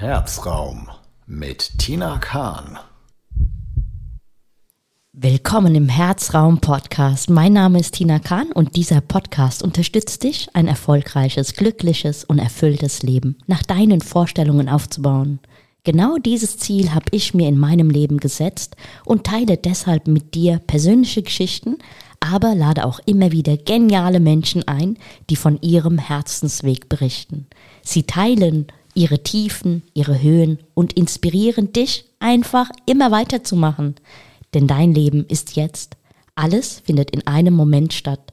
Herzraum mit Tina Kahn. Willkommen im Herzraum Podcast. Mein Name ist Tina Kahn und dieser Podcast unterstützt dich, ein erfolgreiches, glückliches und erfülltes Leben nach deinen Vorstellungen aufzubauen. Genau dieses Ziel habe ich mir in meinem Leben gesetzt und teile deshalb mit dir persönliche Geschichten, aber lade auch immer wieder geniale Menschen ein, die von ihrem Herzensweg berichten. Sie teilen ihre Tiefen, ihre Höhen und inspirieren dich einfach immer weiterzumachen. Denn dein Leben ist jetzt. Alles findet in einem Moment statt.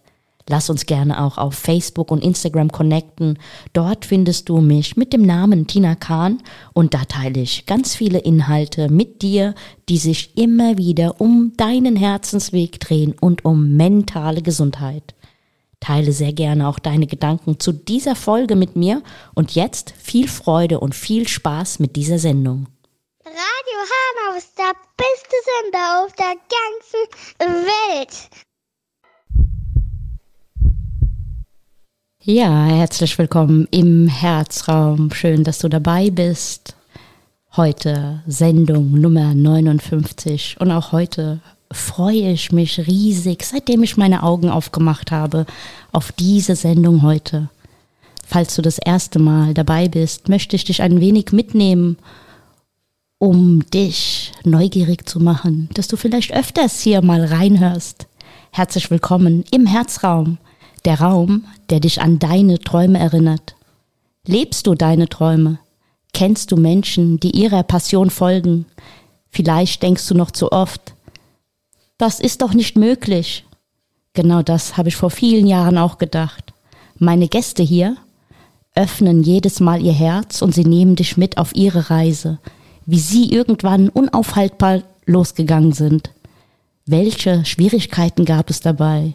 Lass uns gerne auch auf Facebook und Instagram connecten. Dort findest du mich mit dem Namen Tina Kahn und da teile ich ganz viele Inhalte mit dir, die sich immer wieder um deinen Herzensweg drehen und um mentale Gesundheit. Teile sehr gerne auch deine Gedanken zu dieser Folge mit mir und jetzt viel Freude und viel Spaß mit dieser Sendung. Radio Hanau ist der beste Sender auf der ganzen Welt. Ja, herzlich willkommen im Herzraum. Schön, dass du dabei bist. Heute Sendung Nummer 59 und auch heute freue ich mich riesig, seitdem ich meine Augen aufgemacht habe, auf diese Sendung heute. Falls du das erste Mal dabei bist, möchte ich dich ein wenig mitnehmen, um dich neugierig zu machen, dass du vielleicht öfters hier mal reinhörst. Herzlich willkommen im Herzraum, der Raum, der dich an deine Träume erinnert. Lebst du deine Träume? Kennst du Menschen, die ihrer Passion folgen? Vielleicht denkst du noch zu oft, das ist doch nicht möglich. Genau das habe ich vor vielen Jahren auch gedacht. Meine Gäste hier öffnen jedes Mal ihr Herz und sie nehmen dich mit auf ihre Reise, wie sie irgendwann unaufhaltbar losgegangen sind. Welche Schwierigkeiten gab es dabei?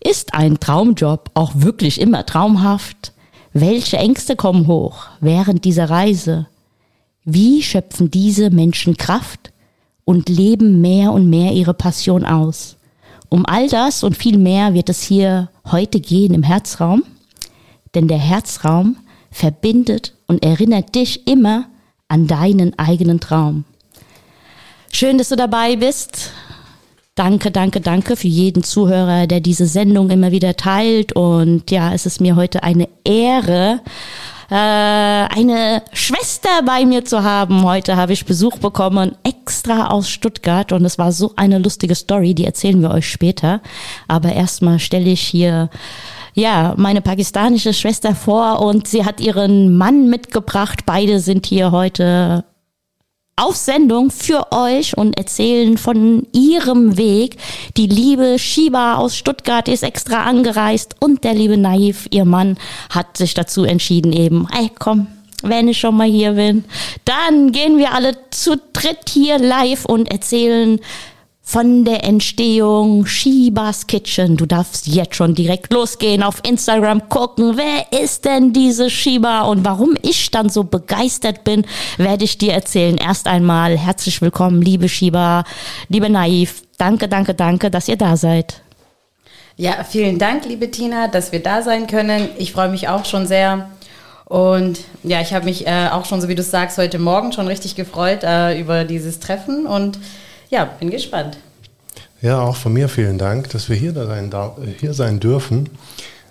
Ist ein Traumjob auch wirklich immer traumhaft? Welche Ängste kommen hoch während dieser Reise? Wie schöpfen diese Menschen Kraft und leben mehr und mehr ihre Passion aus. Um all das und viel mehr wird es hier heute gehen im Herzraum, denn der Herzraum verbindet und erinnert dich immer an deinen eigenen Traum. Schön, dass du dabei bist. Danke, danke, danke für jeden Zuhörer, der diese Sendung immer wieder teilt. Und ja, es ist mir heute eine Ehre, äh, eine Schwester bei mir zu haben. Heute habe ich Besuch bekommen, extra aus Stuttgart und es war so eine lustige Story, die erzählen wir euch später. Aber erstmal stelle ich hier ja, meine pakistanische Schwester vor und sie hat ihren Mann mitgebracht. Beide sind hier heute auf Sendung für euch und erzählen von ihrem Weg. Die liebe Shiba aus Stuttgart ist extra angereist und der liebe Naiv, ihr Mann, hat sich dazu entschieden eben, ey komm, wenn ich schon mal hier bin, dann gehen wir alle zu dritt hier live und erzählen von der Entstehung Shibas Kitchen. Du darfst jetzt schon direkt losgehen, auf Instagram gucken, wer ist denn diese Shiba und warum ich dann so begeistert bin, werde ich dir erzählen. Erst einmal herzlich willkommen, liebe Shiba, liebe Naiv. Danke, danke, danke, dass ihr da seid. Ja, vielen Dank, liebe Tina, dass wir da sein können. Ich freue mich auch schon sehr. Und ja, ich habe mich äh, auch schon, so wie du sagst, heute Morgen schon richtig gefreut äh, über dieses Treffen und ja, bin gespannt. Ja, auch von mir vielen Dank, dass wir hier sein, hier sein dürfen.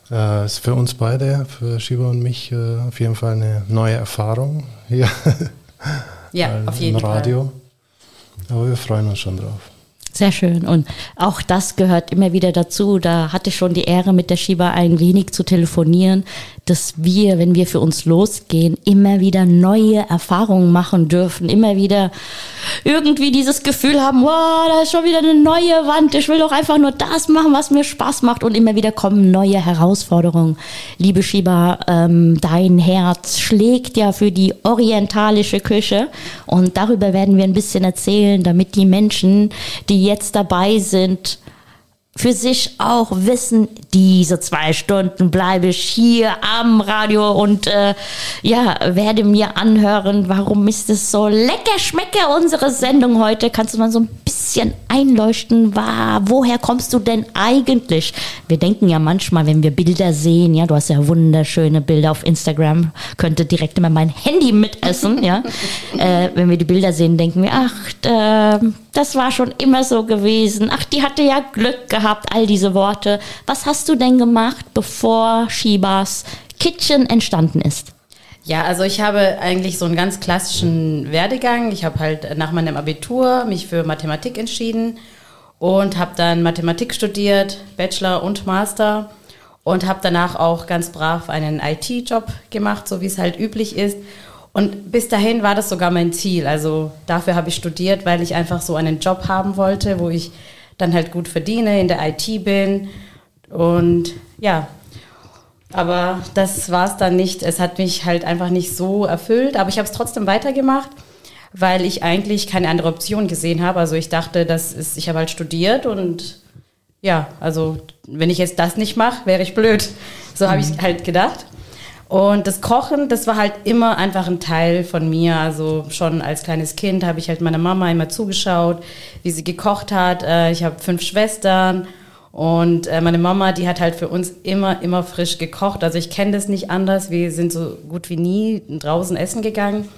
Äh, ist für uns beide, für Shiva und mich, äh, auf jeden Fall eine neue Erfahrung hier. Ja, auf jeden im Radio. Fall. Aber wir freuen uns schon drauf. Sehr schön. Und auch das gehört immer wieder dazu. Da hatte ich schon die Ehre, mit der Shiba ein wenig zu telefonieren, dass wir, wenn wir für uns losgehen, immer wieder neue Erfahrungen machen dürfen, immer wieder irgendwie dieses Gefühl haben, wow, da ist schon wieder eine neue Wand, ich will doch einfach nur das machen, was mir Spaß macht und immer wieder kommen neue Herausforderungen. Liebe Shiba, ähm, dein Herz schlägt ja für die orientalische Küche und darüber werden wir ein bisschen erzählen, damit die Menschen, die jetzt dabei sind, für sich auch wissen, diese zwei Stunden bleibe ich hier am Radio und äh, ja, werde mir anhören, warum ist es so lecker schmecke unsere Sendung heute. Kannst du mal so ein bisschen einleuchten, war, woher kommst du denn eigentlich? Wir denken ja manchmal, wenn wir Bilder sehen, ja, du hast ja wunderschöne Bilder auf Instagram, könnte direkt immer mein Handy mitessen, ja. äh, wenn wir die Bilder sehen, denken wir, ach, äh, das war schon immer so gewesen. Ach, die hatte ja Glück gehabt, all diese Worte. Was hast du denn gemacht, bevor Shibas Kitchen entstanden ist? Ja, also ich habe eigentlich so einen ganz klassischen Werdegang. Ich habe halt nach meinem Abitur mich für Mathematik entschieden und habe dann Mathematik studiert, Bachelor und Master und habe danach auch ganz brav einen IT-Job gemacht, so wie es halt üblich ist und bis dahin war das sogar mein Ziel. Also dafür habe ich studiert, weil ich einfach so einen Job haben wollte, wo ich dann halt gut verdiene, in der IT bin. Und ja, aber das war es dann nicht. Es hat mich halt einfach nicht so erfüllt. Aber ich habe es trotzdem weitergemacht, weil ich eigentlich keine andere Option gesehen habe. Also ich dachte, das ist, ich habe halt studiert und ja, also wenn ich jetzt das nicht mache, wäre ich blöd. So habe ich mhm. halt gedacht. Und das Kochen, das war halt immer einfach ein Teil von mir. Also schon als kleines Kind habe ich halt meiner Mama immer zugeschaut, wie sie gekocht hat. Äh, ich habe fünf Schwestern und äh, meine Mama, die hat halt für uns immer, immer frisch gekocht. Also ich kenne das nicht anders. Wir sind so gut wie nie draußen essen gegangen.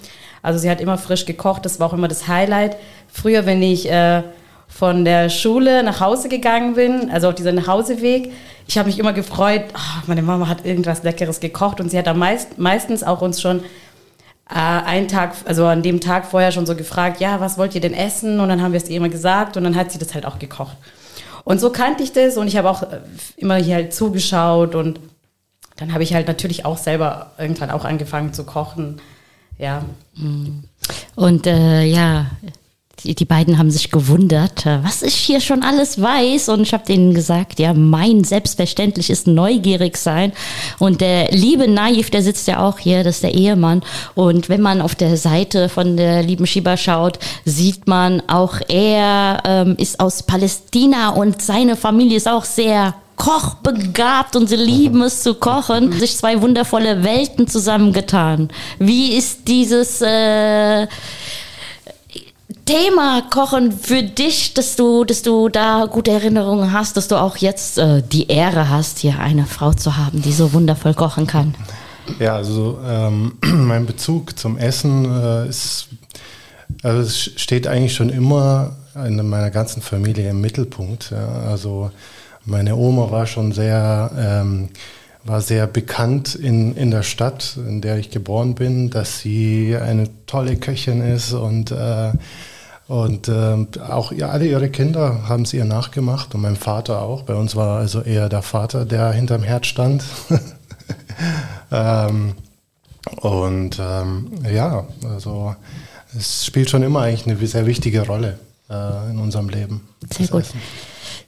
Also sie hat immer frisch gekocht. Das war auch immer das Highlight. Früher, wenn ich äh, von der Schule nach Hause gegangen bin, also auf dieser Nachhauseweg, ich habe mich immer gefreut, oh, meine Mama hat irgendwas Leckeres gekocht und sie hat dann meist, meistens auch uns schon äh, einen Tag, also an dem Tag vorher schon so gefragt, ja, was wollt ihr denn essen? Und dann haben wir es ihr immer gesagt und dann hat sie das halt auch gekocht. Und so kannte ich das und ich habe auch äh, immer hier halt zugeschaut und dann habe ich halt natürlich auch selber irgendwann auch angefangen zu kochen. Ja. Und äh, ja, die, die beiden haben sich gewundert, äh, was ich hier schon alles weiß. Und ich habe denen gesagt, ja, mein Selbstverständlich ist neugierig sein. Und der liebe Naif, der sitzt ja auch hier, das ist der Ehemann. Und wenn man auf der Seite von der lieben Shiba schaut, sieht man auch, er ähm, ist aus Palästina und seine Familie ist auch sehr kochbegabt und sie lieben es zu kochen, sich zwei wundervolle Welten zusammengetan. Wie ist dieses äh, Thema Kochen für dich, dass du, dass du da gute Erinnerungen hast, dass du auch jetzt äh, die Ehre hast, hier eine Frau zu haben, die so wundervoll kochen kann? Ja, also ähm, mein Bezug zum Essen äh, ist, also es steht eigentlich schon immer in meiner ganzen Familie im Mittelpunkt. Ja. Also meine Oma war schon sehr ähm, war sehr bekannt in, in der Stadt, in der ich geboren bin, dass sie eine tolle Köchin ist und äh, und ähm, auch ja, alle ihre Kinder haben es ihr nachgemacht und mein Vater auch. Bei uns war also eher der Vater, der hinterm Herd stand. ähm, und ähm, ja, also es spielt schon immer eigentlich eine sehr wichtige Rolle äh, in unserem Leben. Sehr gut. Essen.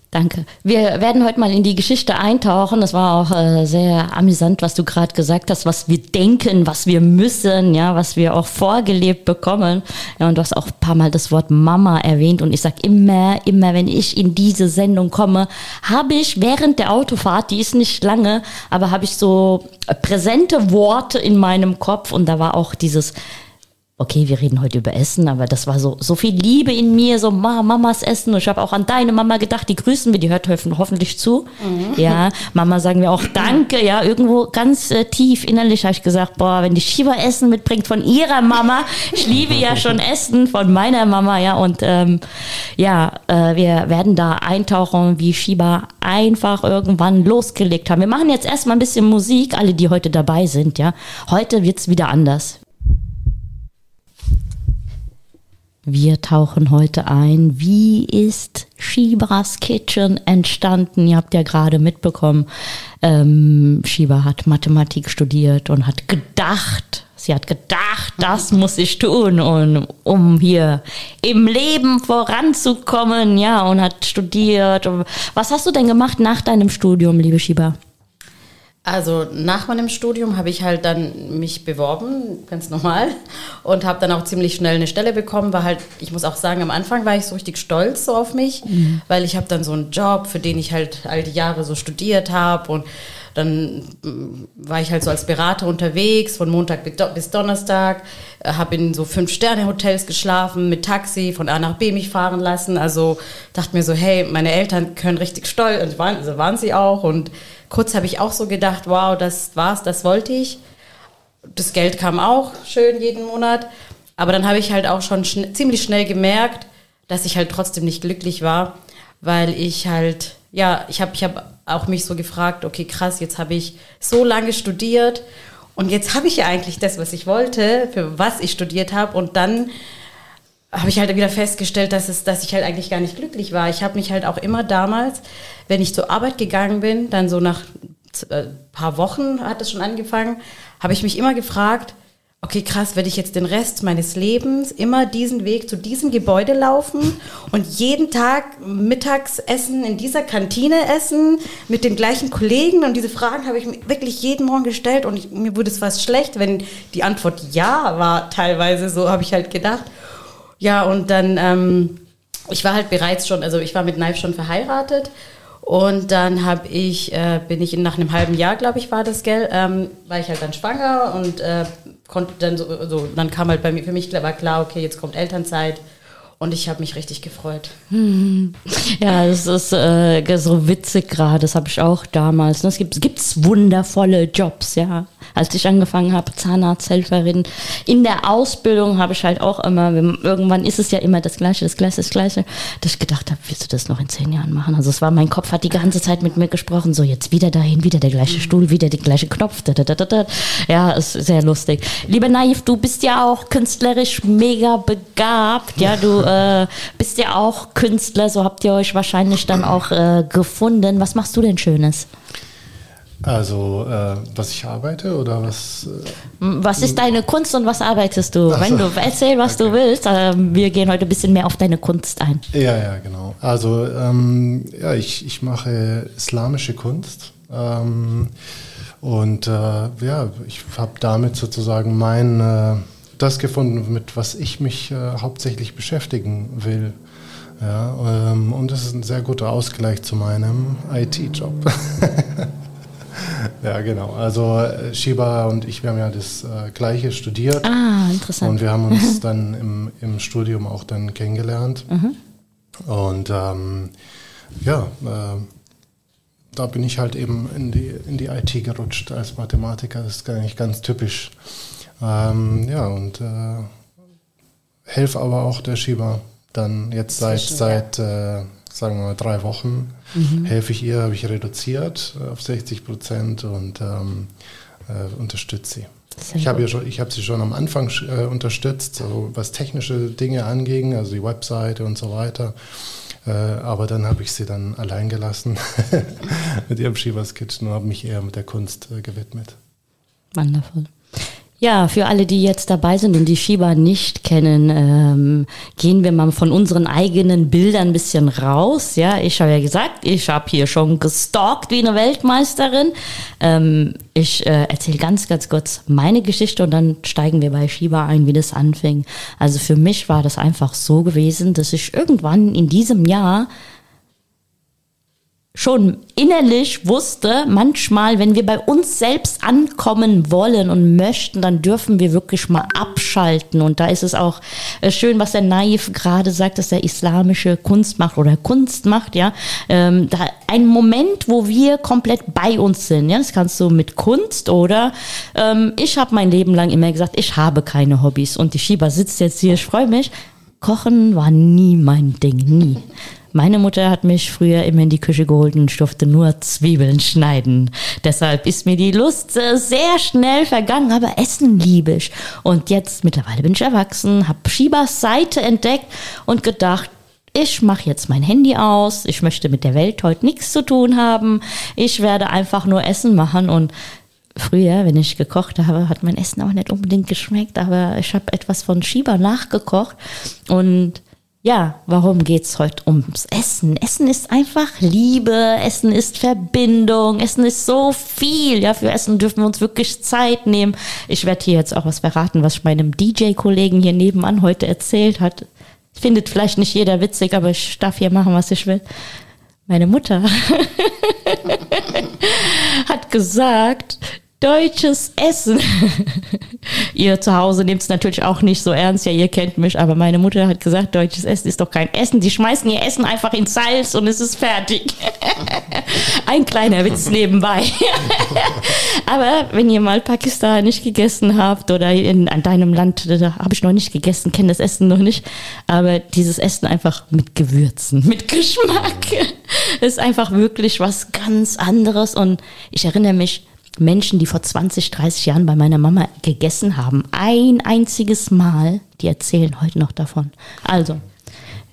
Danke. Wir werden heute mal in die Geschichte eintauchen. Das war auch äh, sehr amüsant, was du gerade gesagt hast, was wir denken, was wir müssen, ja, was wir auch vorgelebt bekommen. Ja, und du hast auch ein paar Mal das Wort Mama erwähnt und ich sag immer, immer, wenn ich in diese Sendung komme, habe ich während der Autofahrt, die ist nicht lange, aber habe ich so präsente Worte in meinem Kopf und da war auch dieses okay, wir reden heute über Essen, aber das war so, so viel Liebe in mir, so Ma, Mamas Essen. Und ich habe auch an deine Mama gedacht, die grüßen wir, die hört hoffentlich zu. Mhm. Ja, Mama sagen wir auch Danke, ja, irgendwo ganz äh, tief innerlich habe ich gesagt, boah, wenn die Shiva Essen mitbringt von ihrer Mama, ich liebe ja schon Essen von meiner Mama, ja, und ähm, ja, äh, wir werden da eintauchen, wie Shiba einfach irgendwann losgelegt haben. Wir machen jetzt erstmal ein bisschen Musik, alle, die heute dabei sind, ja. Heute wird's wieder anders. Wir tauchen heute ein. Wie ist Shibas Kitchen entstanden? Ihr habt ja gerade mitbekommen, ähm, Shiba hat Mathematik studiert und hat gedacht, sie hat gedacht, das muss ich tun, und, um hier im Leben voranzukommen, ja, und hat studiert. Was hast du denn gemacht nach deinem Studium, liebe Shiba? Also nach meinem Studium habe ich halt dann mich beworben, ganz normal, und habe dann auch ziemlich schnell eine Stelle bekommen. War halt, ich muss auch sagen, am Anfang war ich so richtig stolz so auf mich, mhm. weil ich habe dann so einen Job, für den ich halt all die Jahre so studiert habe und dann mm, war ich halt so als Berater unterwegs, von Montag bis Donnerstag, äh, habe in so Fünf-Sterne-Hotels geschlafen, mit Taxi von A nach B mich fahren lassen. Also dachte mir so, hey, meine Eltern können richtig stolz, und waren, also waren sie auch. Und kurz habe ich auch so gedacht, wow, das war's, das wollte ich. Das Geld kam auch schön jeden Monat. Aber dann habe ich halt auch schon schn ziemlich schnell gemerkt, dass ich halt trotzdem nicht glücklich war, weil ich halt, ja, ich habe ich hab auch mich so gefragt, okay, krass, jetzt habe ich so lange studiert und jetzt habe ich ja eigentlich das, was ich wollte, für was ich studiert habe und dann habe ich halt wieder festgestellt, dass, es, dass ich halt eigentlich gar nicht glücklich war. Ich habe mich halt auch immer damals, wenn ich zur Arbeit gegangen bin, dann so nach ein äh, paar Wochen hat es schon angefangen, habe ich mich immer gefragt, okay, krass, werde ich jetzt den Rest meines Lebens immer diesen Weg zu diesem Gebäude laufen und jeden Tag Mittagsessen in dieser Kantine essen mit den gleichen Kollegen? Und diese Fragen habe ich mir wirklich jeden Morgen gestellt und ich, mir wurde es fast schlecht, wenn die Antwort ja war, teilweise, so habe ich halt gedacht. Ja, und dann, ähm, ich war halt bereits schon, also ich war mit Knife schon verheiratet und dann habe ich, äh, bin ich nach einem halben Jahr, glaube ich, war das, gell, ähm, war ich halt dann schwanger und äh, konnte dann so, so, dann kam halt bei mir, für mich war klar, okay, jetzt kommt Elternzeit. Und ich habe mich richtig gefreut. Hm. Ja, es ist äh, so witzig gerade. Das habe ich auch damals. Es gibt gibt's wundervolle Jobs, ja. Als ich angefangen habe, Zahnarzthelferin. In der Ausbildung habe ich halt auch immer, irgendwann ist es ja immer das Gleiche, das Gleiche, das Gleiche, dass ich gedacht habe, willst du das noch in zehn Jahren machen? Also es war, mein Kopf hat die ganze Zeit mit mir gesprochen, so jetzt wieder dahin, wieder der gleiche Stuhl, wieder der gleiche Knopf. Da, da, da, da. Ja, ist sehr lustig. Lieber Naif, du bist ja auch künstlerisch mega begabt, ja, du äh, bist ja auch Künstler, so habt ihr euch wahrscheinlich dann auch äh, gefunden. Was machst du denn Schönes? Also, äh, was ich arbeite oder was? Äh, was ist deine Kunst und was arbeitest du? Also, Wenn du erzähl, was okay. du willst, äh, wir gehen heute ein bisschen mehr auf deine Kunst ein. Ja, ja, genau. Also, ähm, ja, ich, ich mache islamische Kunst. Ähm, und äh, ja, ich habe damit sozusagen mein äh, das gefunden, mit was ich mich äh, hauptsächlich beschäftigen will. Ja, ähm, und das ist ein sehr guter Ausgleich zu meinem IT-Job. ja, genau. Also äh, Shiba und ich, wir haben ja das äh, gleiche studiert. Ah, interessant. Und wir haben uns dann im, im Studium auch dann kennengelernt. Mhm. Und ähm, ja, äh, da bin ich halt eben in die, in die IT gerutscht als Mathematiker. Das ist eigentlich ganz typisch. Ähm, ja, und äh, helfe aber auch der Shiba dann jetzt seit, seit äh, sagen wir mal, drei Wochen mhm. helfe ich ihr, habe ich reduziert auf 60 Prozent und ähm, äh, unterstütze sie. Ich habe hab sie schon am Anfang äh, unterstützt, so was technische Dinge anging, also die Webseite und so weiter. Äh, aber dann habe ich sie dann allein gelassen mit ihrem Shivas Kitchen und habe mich eher mit der Kunst äh, gewidmet. Wonderful. Ja, für alle, die jetzt dabei sind und die Shiba nicht kennen, ähm, gehen wir mal von unseren eigenen Bildern ein bisschen raus. Ja, ich habe ja gesagt, ich habe hier schon gestalkt wie eine Weltmeisterin. Ähm, ich äh, erzähle ganz, ganz kurz meine Geschichte und dann steigen wir bei Shiba ein, wie das anfing. Also für mich war das einfach so gewesen, dass ich irgendwann in diesem Jahr schon innerlich wusste, manchmal, wenn wir bei uns selbst ankommen wollen und möchten, dann dürfen wir wirklich mal abschalten. Und da ist es auch äh, schön, was der Naif gerade sagt, dass der islamische Kunst macht oder Kunst macht, ja. Ähm, da ein Moment, wo wir komplett bei uns sind. Ja, das kannst du mit Kunst oder ähm, ich habe mein Leben lang immer gesagt, ich habe keine Hobbys. Und die Schieber sitzt jetzt hier, ich freue mich. Kochen war nie mein Ding, nie. Meine Mutter hat mich früher immer in die Küche geholt und durfte nur Zwiebeln schneiden. Deshalb ist mir die Lust äh, sehr schnell vergangen, aber Essen liebe ich. Und jetzt mittlerweile bin ich erwachsen, habe Shibas Seite entdeckt und gedacht, ich mache jetzt mein Handy aus, ich möchte mit der Welt heute nichts zu tun haben, ich werde einfach nur Essen machen und früher, wenn ich gekocht habe, hat mein Essen auch nicht unbedingt geschmeckt, aber ich habe etwas von Shiba nachgekocht und Ja, warum geht's heute ums Essen? Essen ist einfach Liebe, Essen ist Verbindung, Essen ist so viel. Ja, für Essen dürfen wir uns wirklich Zeit nehmen. Ich werde hier jetzt auch was verraten, was meinem DJ-Kollegen hier nebenan heute erzählt hat. Findet vielleicht nicht jeder witzig, aber ich darf hier machen, was ich will. Meine Mutter hat gesagt, deutsches Essen. ihr zu Hause nehmt es natürlich auch nicht so ernst, ja, ihr kennt mich, aber meine Mutter hat gesagt, deutsches Essen ist doch kein Essen. Die schmeißen ihr Essen einfach ins Salz und es ist fertig. Ein kleiner Witz nebenbei. aber wenn ihr mal pakistanisch gegessen habt oder in, an deinem Land, da habe ich noch nicht gegessen, kenne das Essen noch nicht, aber dieses Essen einfach mit Gewürzen, mit Geschmack, ist einfach wirklich was ganz anderes und ich erinnere mich, Menschen, die vor 20, 30 Jahren bei meiner Mama gegessen haben, ein einziges Mal, die erzählen heute noch davon. Also,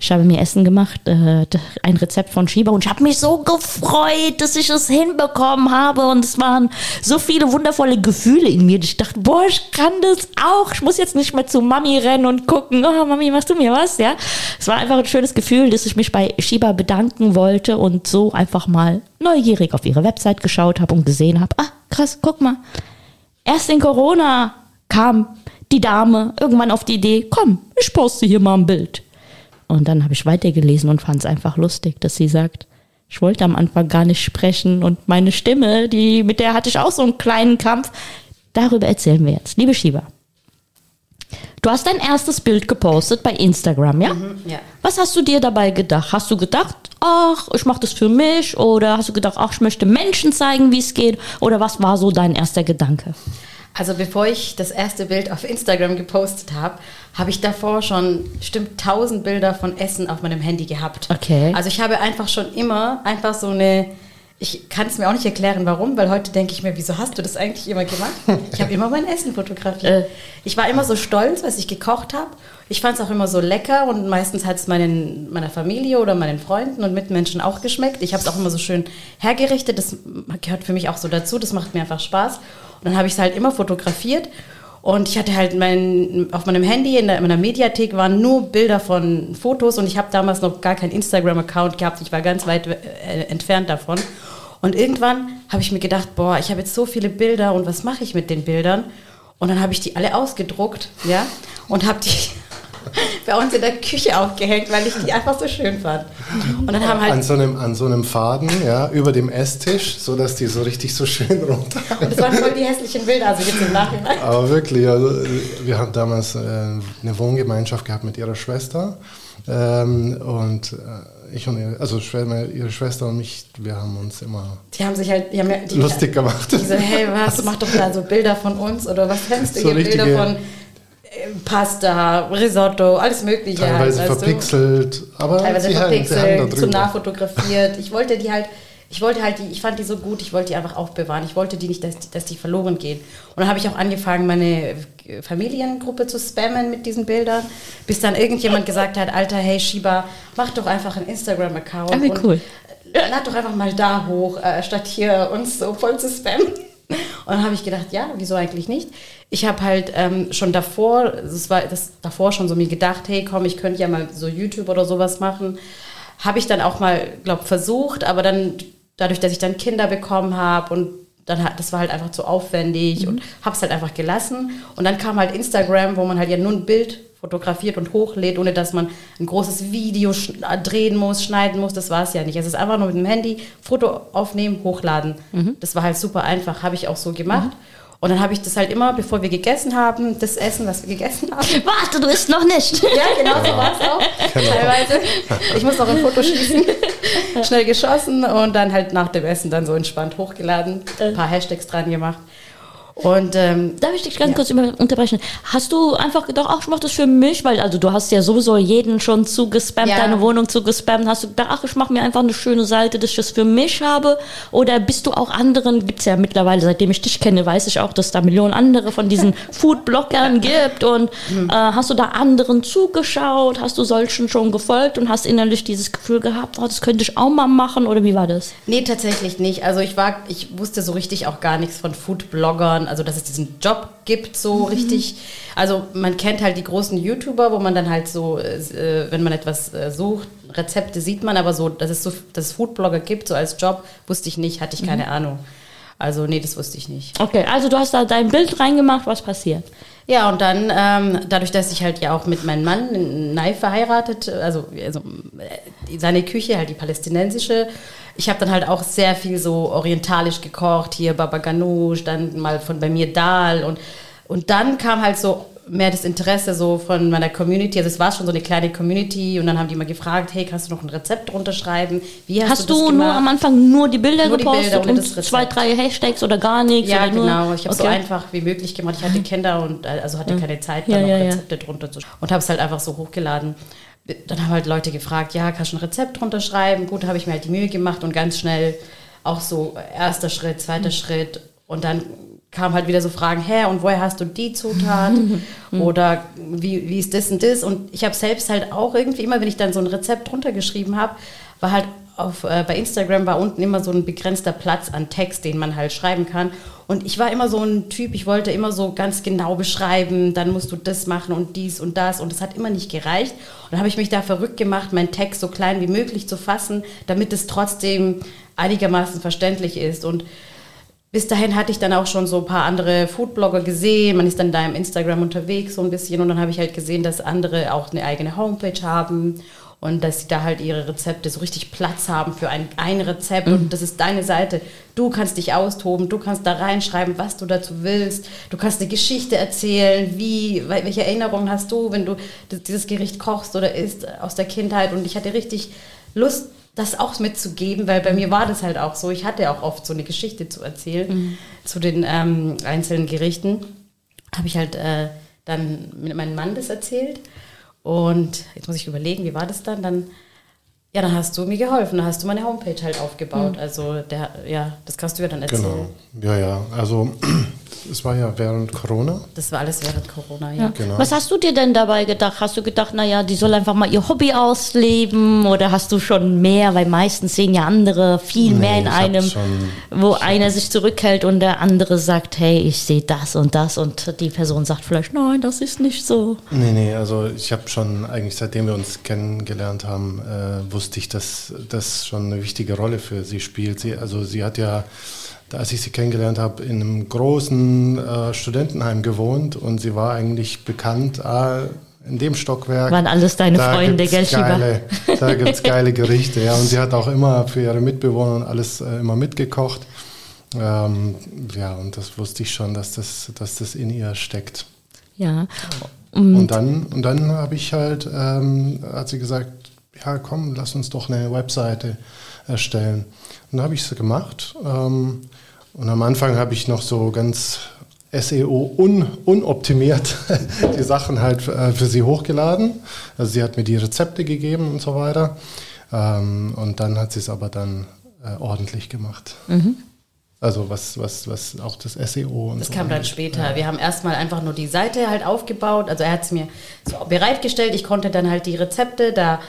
ich habe mir Essen gemacht, äh, ein Rezept von Schieber und ich habe mich so gefreut, dass ich es hinbekommen habe und es waren so viele wundervolle Gefühle in mir. Ich dachte, boah, ich kann das auch. Ich muss jetzt nicht mehr zu Mami rennen und gucken, oh Mami, machst du mir was? Ja, es war einfach ein schönes Gefühl, dass ich mich bei Schieber bedanken wollte und so einfach mal neugierig auf ihre Website geschaut habe und gesehen habe, ah, krass, guck mal. Erst in Corona kam die Dame irgendwann auf die Idee, komm, ich poste hier mal ein Bild. Und dann habe ich weitergelesen und fand es einfach lustig, dass sie sagt, ich wollte am Anfang gar nicht sprechen und meine Stimme, die, mit der hatte ich auch so einen kleinen Kampf. Darüber erzählen wir jetzt. Liebe Schieber, du hast dein erstes Bild gepostet bei Instagram, ja? Mhm, ja. Was hast du dir dabei gedacht? Hast du gedacht, ach, ich mache das für mich? Oder hast du gedacht, ach, ich möchte Menschen zeigen, wie es geht? Oder was war so dein erster Gedanke? Also bevor ich das erste Bild auf Instagram gepostet habe, habe ich davor schon bestimmt tausend Bilder von Essen auf meinem Handy gehabt. Okay. Also ich habe einfach schon immer einfach so eine, ich kann es mir auch nicht erklären, warum, weil heute denke ich mir, wieso hast du das eigentlich immer gemacht? Ich habe immer mein Essen fotografiert. Äh. Ich war immer so stolz, was ich gekocht habe. Ich fand es auch immer so lecker und meistens hat es meinen, meiner Familie oder meinen Freunden und Mitmenschen auch geschmeckt. Ich habe es auch immer so schön hergerichtet. Das gehört für mich auch so dazu. Das macht mir einfach Spaß. Und dann habe ich es halt immer fotografiert. Und ich hatte halt mein, auf meinem Handy in, der, in meiner Mediathek waren nur Bilder von Fotos und ich habe damals noch gar keinen Instagram-Account gehabt. Ich war ganz weit äh, entfernt davon. Und irgendwann habe ich mir gedacht, boah, ich habe jetzt so viele Bilder und was mache ich mit den Bildern? Und dann habe ich die alle ausgedruckt, ja, und habe die bei uns in der Küche aufgehängt, weil ich die einfach so schön fand. Und dann haben halt an, so einem, an so einem Faden, ja, über dem Esstisch, so dass die so richtig so schön runter. Und das waren voll die hässlichen Bilder, also jetzt im Nachhinein. Aber wirklich, also wir haben damals äh, eine Wohngemeinschaft gehabt mit ihrer Schwester. Ähm, und äh, ich und ihre, also ihre Schwester und mich, wir haben uns immer die haben sich halt die haben ja, die, lustig gemacht. Die so, hey, was, mach doch da so Bilder von uns oder was kennst du so hier Bilder von Pasta, Risotto, alles Mögliche. Teilweise halt, verpixelt, aber teilweise sie verpixelt, haben, zu nah fotografiert. Ich wollte die halt, ich wollte halt die, ich fand die so gut, ich wollte die einfach aufbewahren. Ich wollte die nicht, dass, dass die verloren gehen. Und dann habe ich auch angefangen, meine Familiengruppe zu spammen mit diesen Bildern, bis dann irgendjemand gesagt hat, Alter, hey Shiba, mach doch einfach einen Instagram-Account. Ah, wie cool. Lad doch einfach mal da hoch, äh, statt hier uns so voll zu spammen. Und dann habe ich gedacht, ja, wieso eigentlich nicht? Ich habe halt ähm, schon davor, das war das davor schon so mir gedacht, hey, komm, ich könnte ja mal so YouTube oder sowas machen. Habe ich dann auch mal, glaube versucht, aber dann dadurch, dass ich dann Kinder bekommen habe und dann hat, das war halt einfach zu aufwendig mhm. und habe es halt einfach gelassen. Und dann kam halt Instagram, wo man halt ja nur ein Bild fotografiert und hochlädt, ohne dass man ein großes Video drehen muss, schneiden muss. Das war es ja nicht. Es ist einfach nur mit dem Handy Foto aufnehmen, hochladen. Mhm. Das war halt super einfach, habe ich auch so gemacht. Mhm. Und dann habe ich das halt immer, bevor wir gegessen haben, das Essen, was wir gegessen haben. Warte, du isst noch nicht. Ja, genau so war es auch. Genau. Teilweise. Ich muss noch ein Foto schießen. Schnell geschossen und dann halt nach dem Essen dann so entspannt hochgeladen. Ein paar Hashtags dran gemacht. Und ähm, darf ich dich ganz ja. kurz unterbrechen? Hast du einfach gedacht, ach, ich mach das für mich, weil also du hast ja sowieso jeden schon zugespammt, ja. deine Wohnung zugespammt. Hast du gedacht, ach, ich mache mir einfach eine schöne Seite, dass ich das für mich habe? Oder bist du auch anderen? Gibt's ja mittlerweile, seitdem ich dich kenne, weiß ich auch, dass da Millionen andere von diesen Food-Bloggern gibt. Und mhm. äh, hast du da anderen zugeschaut? Hast du solchen schon gefolgt und hast innerlich dieses Gefühl gehabt, oh, das könnte ich auch mal machen? Oder wie war das? Nee, tatsächlich nicht. Also ich war, ich wusste so richtig auch gar nichts von Food-Bloggern erfahren, also dass es diesen Job gibt, so richtig. Also man kennt halt die großen YouTuber, wo man dann halt so, äh, wenn man etwas äh, sucht, Rezepte sieht man, aber so, dass es so, dass es Foodblogger gibt, so als Job, wusste ich nicht, hatte ich keine Ahnung. Also nee, das wusste ich nicht. Okay, also du hast da dein Bild reingemacht, was passiert? Ja, und dann, ähm, dadurch, dass ich halt ja auch mit meinem Mann, Nai, verheiratet, also, also äh, seine Küche, halt die palästinensische, ich habe dann halt auch sehr viel so orientalisch gekocht, hier Baba Ganoush, dann mal von bei mir Dal und, und dann kam halt so mehr das Interesse so von meiner Community. Also es war schon so eine kleine Community und dann haben die mal gefragt, hey, kannst du noch ein Rezept drunter schreiben? Wie hast, Hast du, das du nur am Anfang nur die Bilder Nur die gepostet Bilder ohne und Rezept. zwei, drei Hashtags oder gar nichts? Ja, oder nur? genau. Ich habe so Okay. einfach wie möglich gemacht. Ich hatte Kinder und äh, also hatte keine Zeit, Ja, da noch ja, ja. Rezepte drunter zu Und habe es halt einfach so hochgeladen. Dann haben halt Leute gefragt, ja, kannst du ein Rezept drunter schreiben? Gut, habe ich mir halt die Mühe gemacht und ganz schnell auch so erster Schritt, zweiter Schritt. Und dann kamen halt wieder so Fragen, hä, und woher hast du die Zutat? Oder wie, wie ist das und das? Und ich habe selbst halt auch irgendwie immer, wenn ich dann so ein Rezept drunter geschrieben habe, war halt auf, äh, bei Instagram war unten immer so ein begrenzter Platz an Text, den man halt schreiben kann. Und ich war immer so ein Typ, ich wollte immer so ganz genau beschreiben, dann musst du das machen und dies und das. Und es hat immer nicht gereicht. Und dann habe ich mich da verrückt gemacht, meinen Text so klein wie möglich zu fassen, damit es trotzdem einigermaßen verständlich ist. Und bis dahin hatte ich dann auch schon so ein paar andere Foodblogger gesehen. Man ist dann da im Instagram unterwegs so ein bisschen und dann habe ich halt gesehen, dass andere auch eine eigene Homepage haben und dass sie da halt ihre Rezepte so richtig Platz haben für ein, ein Rezept und das ist deine Seite. Du kannst dich austoben, du kannst da reinschreiben, was du dazu willst. Du kannst eine Geschichte erzählen, wie, wel- welche Erinnerungen hast du, wenn du dieses Gericht kochst oder isst aus der Kindheit und ich hatte richtig Lust, das auch mitzugeben, weil bei mir war das halt auch so. Ich hatte auch oft so eine Geschichte zu erzählen zu den ähm, einzelnen Gerichten. Habe ich halt äh, dann mit meinem Mann das erzählt. Und jetzt muss ich überlegen, wie war das dann? Dann, ja, dann hast du mir geholfen, dann hast du meine Homepage halt aufgebaut. Also der, ja, das kannst du ja dann erzählen. Genau. Ja, ja. Also es war ja während Corona. Das war alles während Corona, ja. Ja. Genau. Was hast du dir denn dabei gedacht? Hast du gedacht, naja, die soll einfach mal ihr Hobby ausleben oder hast du schon mehr, weil meistens sehen ja andere viel Nee, mehr in einem, schon- wo einer sich zurückhält und der andere sagt, hey, ich sehe das und das und die Person sagt vielleicht, nein, das ist nicht so. Nee, nee, also ich habe schon eigentlich seitdem wir uns kennengelernt haben, äh, wusste ich, dass das schon eine wichtige Rolle für sie spielt. Sie, also sie hat ja, als ich sie kennengelernt habe, in einem großen äh, Studentenheim gewohnt und sie war eigentlich bekannt, ah, in dem Stockwerk. Waren alles deine da Freunde, gell, geile, Da gibt es geile Gerichte, ja. Und sie hat auch immer für ihre Mitbewohner und alles äh, immer mitgekocht. Ähm, ja, und das wusste ich schon, dass das, dass das in ihr steckt. Ja. Und dann, und dann habe ich halt, ähm, hat sie gesagt, ja komm, lass uns doch eine Webseite erstellen. Und dann habe ich es gemacht. Ähm, und am Anfang habe ich noch so ganz SEO un, unoptimiert die Sachen halt äh, für sie hochgeladen. Also sie hat mir die Rezepte gegeben und so weiter. Ähm, und dann hat sie es aber dann äh, ordentlich gemacht. Also was, was, was auch das SEO und Das so kam dann später. Wir haben erstmal einfach nur die Seite halt aufgebaut. Also er hat es mir so bereitgestellt. Ich konnte dann halt die Rezepte da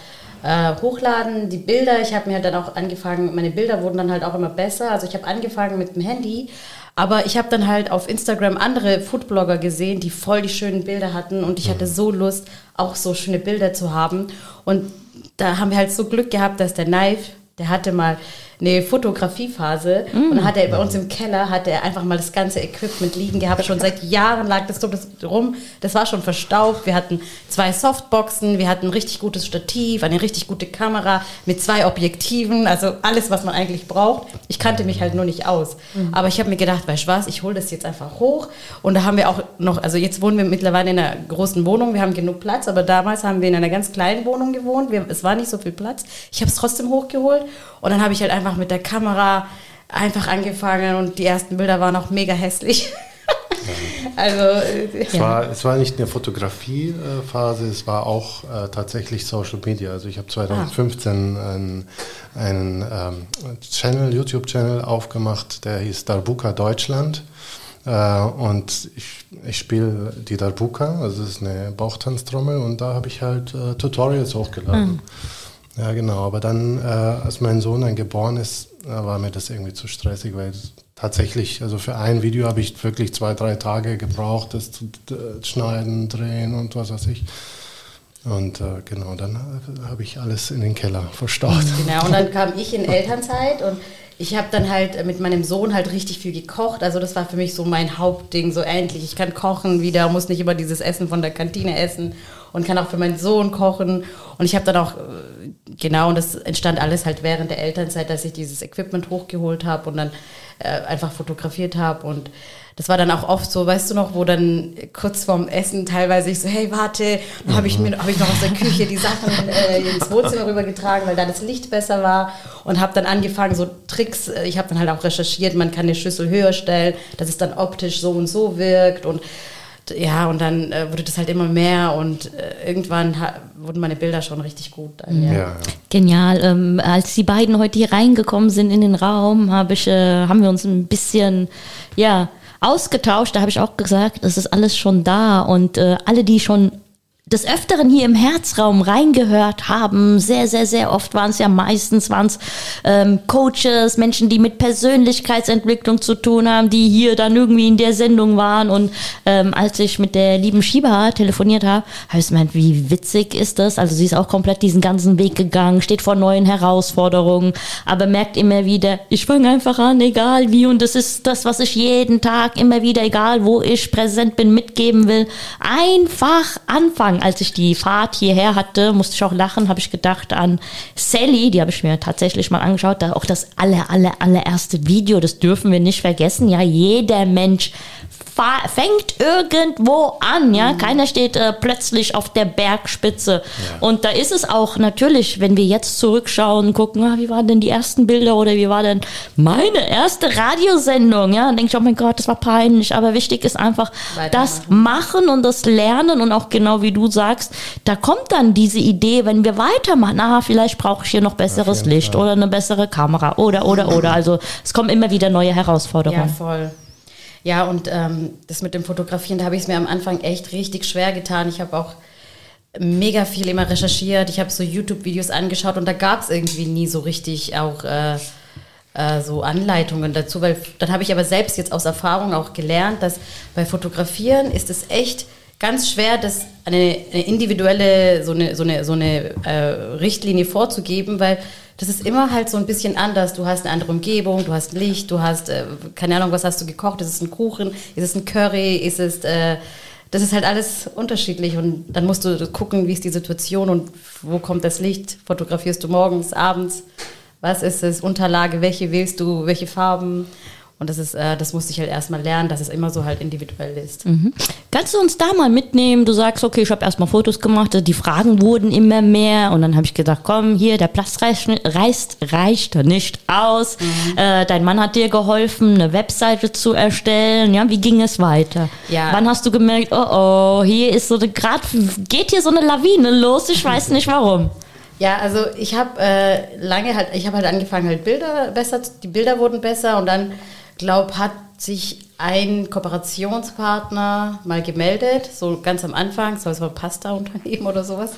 äh, hochladen, die Bilder. Ich habe mir dann auch angefangen, meine Bilder wurden dann halt auch immer besser. Also ich habe angefangen mit dem Handy. Aber ich habe dann halt auf Instagram andere Foodblogger gesehen, die voll die schönen Bilder hatten. Und ich hatte so Lust, auch so schöne Bilder zu haben. Und da haben wir halt so Glück gehabt, dass der Knife, der hatte mal eine Fotografiephase und dann hat er bei uns im Keller hat er einfach mal das ganze Equipment liegen gehabt. Schon seit Jahren lag das rum. Das war schon verstaubt. Wir hatten zwei Softboxen, wir hatten ein richtig gutes Stativ, eine richtig gute Kamera mit zwei Objektiven, also alles, was man eigentlich braucht. Ich kannte mich halt nur nicht aus. Aber ich habe mir gedacht, weißt du was, ich hole das jetzt einfach hoch. Und da haben wir auch noch, also jetzt wohnen wir mittlerweile in einer großen Wohnung, wir haben genug Platz, aber damals haben wir in einer ganz kleinen Wohnung gewohnt. Wir, es war nicht so viel Platz. Ich habe es trotzdem hochgeholt und dann habe ich halt einfach mit der Kamera einfach angefangen und die ersten Bilder waren auch mega hässlich. also äh, Es, war, es war nicht eine Fotografiephase, es war auch äh, tatsächlich Social Media. Also ich habe 2015 einen, einen ähm, Channel, YouTube-Channel aufgemacht, der hieß Darbuka Deutschland. Äh, und ich, ich spiele die Darbuka, also es ist eine Bauchtanztrommel und da habe ich halt äh, Tutorials hochgeladen. Ja, genau. Aber dann, äh, als mein Sohn dann geboren ist, da war mir das irgendwie zu stressig, weil tatsächlich, also für ein Video habe ich wirklich zwei, drei Tage gebraucht, das zu äh, schneiden, drehen und was weiß ich. Und äh, genau, dann äh, habe ich alles in den Keller verstaut. Genau, und dann kam ich in Elternzeit und ich habe dann halt mit meinem Sohn halt richtig viel gekocht. Also das war für mich so mein Hauptding, so endlich. Ich kann kochen wieder, muss nicht immer dieses Essen von der Kantine essen und kann auch für meinen Sohn kochen. Und ich habe dann auch, äh, genau, und das entstand alles halt während der Elternzeit, dass ich dieses Equipment hochgeholt habe und dann äh, einfach fotografiert habe. Und das war dann auch oft so, weißt du noch, wo dann kurz vorm Essen teilweise ich so, hey, warte, dann habe ich mir hab ich noch aus der Küche die Sachen äh, ins Wohnzimmer rübergetragen, weil da das Licht besser war. Und habe dann angefangen, so Tricks, äh, ich habe dann halt auch recherchiert, man kann die Schüssel höher stellen, dass es dann optisch so und so wirkt. Und ja, und dann äh, wurde das halt immer mehr und äh, irgendwann wurden meine Bilder schon richtig gut. Dann, ja. Ja, Genial. Ähm, als die beiden heute hier reingekommen sind in den Raum, hab ich, äh, haben wir uns ein bisschen, ja, ausgetauscht. Da habe ich auch gesagt, es ist alles schon da und äh, alle, die schon des Öfteren hier im Herzraum reingehört haben. Sehr, sehr, sehr oft waren es ja meistens waren's, ähm, Coaches, Menschen, die mit Persönlichkeitsentwicklung zu tun haben, die hier dann irgendwie in der Sendung waren. Und ähm, als ich mit der lieben Shiba telefoniert habe, habe ich gemeint, wie witzig ist das? Also sie ist auch komplett diesen ganzen Weg gegangen, steht vor neuen Herausforderungen, aber merkt immer wieder, ich fange einfach an, egal wie. Und das ist das, was ich jeden Tag immer wieder, egal wo ich präsent bin, mitgeben will. Einfach anfangen sagen, als ich die Fahrt hierher hatte, musste ich auch lachen, habe ich gedacht an Sally, die habe ich mir tatsächlich mal angeschaut, da auch das aller, aller, allererste Video, das dürfen wir nicht vergessen. Ja, jeder Mensch fängt irgendwo an, ja. Mhm. Keiner steht äh, plötzlich auf der Bergspitze. Ja. Und da ist es auch natürlich, wenn wir jetzt zurückschauen, gucken, ah, wie waren denn die ersten Bilder oder wie war denn meine erste Radiosendung, ja. Dann denke ich, oh mein Gott, das war peinlich. Aber wichtig ist einfach das Machen und das Lernen und auch genau wie du sagst, da kommt dann diese Idee, wenn wir weitermachen, aha, vielleicht brauche ich hier noch besseres Licht Fall. oder eine bessere Kamera oder, oder, oder. Also es kommen immer wieder neue Herausforderungen. Ja, voll. Ja, und ähm, das mit dem Fotografieren, da habe ich es mir am Anfang echt richtig schwer getan. Ich habe auch mega viel immer recherchiert. Ich habe so YouTube-Videos angeschaut und da gab es irgendwie nie so richtig auch äh, äh, so Anleitungen dazu, weil dann habe ich aber selbst jetzt aus Erfahrung auch gelernt, dass bei Fotografieren ist es echt ganz schwer, das eine, eine individuelle so eine so eine so eine äh, Richtlinie vorzugeben, weil das ist immer halt so ein bisschen anders. Du hast eine andere Umgebung, du hast Licht, du hast, äh, keine Ahnung, was hast du gekocht? Ist es ein Kuchen? Ist es ein Curry? Ist es, äh, das ist halt alles unterschiedlich und dann musst du gucken, wie ist die Situation und wo kommt das Licht? Fotografierst du morgens, abends? Was ist es? Unterlage? Welche wählst du? Welche Farben? Und das ist, äh, das musste ich halt erstmal lernen, dass es immer so halt individuell ist. Mhm. Kannst du uns da mal mitnehmen? Du sagst, okay, ich habe erstmal Fotos gemacht, die Fragen wurden immer mehr und dann habe ich gesagt, komm, hier, der Platz reicht, reicht, reicht nicht aus. Mhm. Äh, dein Mann hat dir geholfen, eine Webseite zu erstellen. Ja, wie ging es weiter? Ja. Wann hast du gemerkt, oh oh, hier ist so eine, gerade geht hier so eine Lawine los, ich weiß nicht warum. Ja, also ich habe äh, lange halt, ich habe halt angefangen, halt Bilder besser, die Bilder wurden besser und dann glaube, hat sich ein Kooperationspartner mal gemeldet, so ganz am Anfang, so ein Pasta-Unternehmen oder sowas.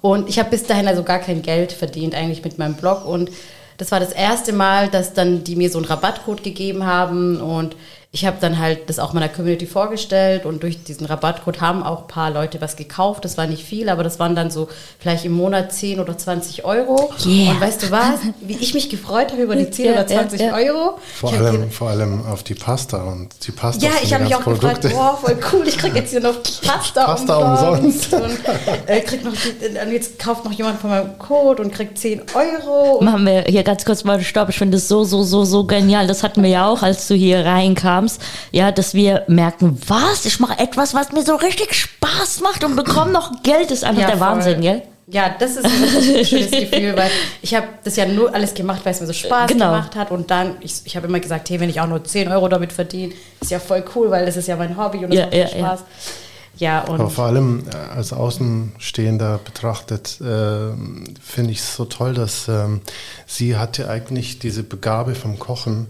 Und ich habe bis dahin also gar kein Geld verdient eigentlich mit meinem Blog und das war das erste Mal, dass dann die mir so einen Rabattcode gegeben haben und ich habe dann halt das auch meiner Community vorgestellt und durch diesen Rabattcode haben auch ein paar Leute was gekauft. Das war nicht viel, aber das waren dann so vielleicht im Monat 10 oder 20 Euro. Yeah. Und weißt du was, wie ich mich gefreut habe über die 10 ja, oder 20 ja, ja. Euro? Vor allem, vor allem auf die Pasta und die Pasta. Ja, ich habe mich auch Produkte. gefragt, boah, voll cool, ich kriege jetzt hier noch Pasta, Pasta umsonst. umsonst. Und, äh, krieg noch die, jetzt kauft noch jemand von meinem Code und kriegt 10 Euro. Machen wir hier ganz kurz mal Stopp. Ich finde das so, so, so, so genial. Das hatten wir ja auch, als du hier reinkamst kamst, ja, dass wir merken, was, ich mache etwas, was mir so richtig Spaß macht und bekomme noch Geld, das ist einfach ja, der voll. Wahnsinn, gell? Ja, das ist ein schönes Gefühl, weil ich habe das ja nur alles gemacht, weil es mir so Spaß genau. gemacht hat. Und dann, ich, ich habe immer gesagt, hey, wenn ich auch nur 10 Euro damit verdiene, ist ja voll cool, weil das ist ja mein Hobby und es ja, macht ja, Spaß. Ja. Ja, und Aber vor allem äh, als Außenstehender betrachtet, äh, finde ich es so toll, dass ähm, sie hatte eigentlich diese Begabe vom Kochen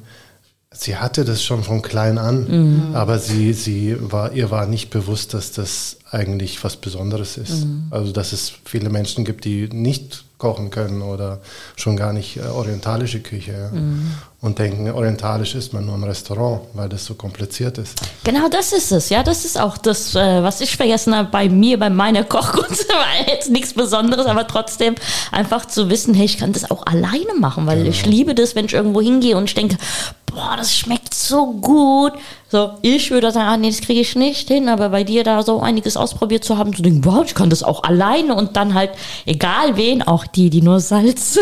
Sie hatte das schon von klein an, mhm. aber sie, sie war, ihr war nicht bewusst, dass das eigentlich was Besonderes ist. Mhm. Also, dass es viele Menschen gibt, die nicht kochen können oder schon gar nicht äh, orientalische Küche. Mhm. Und denken, orientalisch isst man nur im Restaurant, weil das so kompliziert ist. Genau das ist es, ja. Das ist auch das, äh, was ich vergessen habe bei mir, bei meiner Kochkunst. War jetzt nichts Besonderes, aber trotzdem einfach zu wissen, hey, ich kann das auch alleine machen, weil ich liebe das, wenn ich irgendwo hingehe und ich denke, boah, das schmeckt so gut. So, ich würde sagen, ah, nee, das kriege ich nicht hin, aber bei dir da so einiges ausprobiert zu haben, zu denken, wow, ich kann das auch alleine und dann halt, egal wen, auch die, die nur Salz,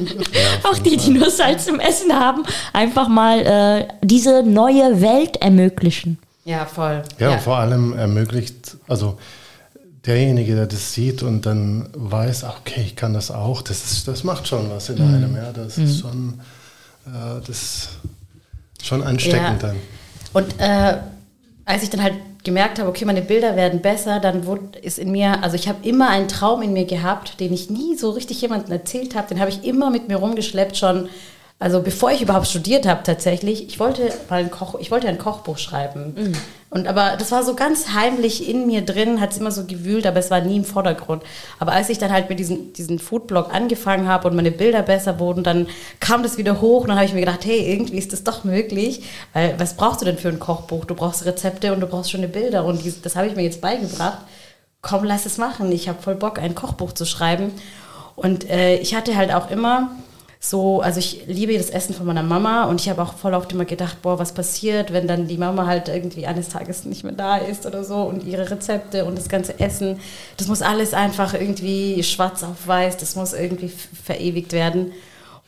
auch die, die nur Salz im Essen haben, einfach mal äh, diese neue Welt ermöglichen. Ja, voll. Ja, und vor allem ermöglicht, also derjenige, der das sieht und dann weiß, ah, okay, ich kann das auch, das, ist, das macht schon was in einem. Ja, das ist schon, äh, das schon ansteckend Ja. dann. Und äh, als ich dann halt gemerkt habe, okay, meine Bilder werden besser, dann wurde, ist in mir, also ich habe immer einen Traum in mir gehabt, den ich nie so richtig jemandem erzählt habe, den habe ich immer mit mir rumgeschleppt schon, also bevor ich überhaupt studiert habe tatsächlich. Ich wollte mal ein Koch, ich wollte ein Kochbuch schreiben. Und aber das war so ganz heimlich in mir drin, hat es immer so gewühlt, aber es war nie im Vordergrund. Aber als ich dann halt mit diesem diesen Foodblog angefangen habe und meine Bilder besser wurden, dann kam das wieder hoch und dann habe ich mir gedacht, hey, irgendwie ist das doch möglich. Weil was brauchst du denn für ein Kochbuch? Du brauchst Rezepte und du brauchst schöne Bilder und dies, das habe ich mir jetzt beigebracht. Komm, lass es machen. Ich habe voll Bock, ein Kochbuch zu schreiben. Und äh, ich hatte halt auch immer so, also ich liebe das Essen von meiner Mama und ich habe auch voll oft immer gedacht, boah, was passiert, wenn dann die Mama halt irgendwie eines Tages nicht mehr da ist oder so und ihre Rezepte und das ganze Essen, das muss alles einfach irgendwie schwarz auf weiß, das muss irgendwie verewigt werden.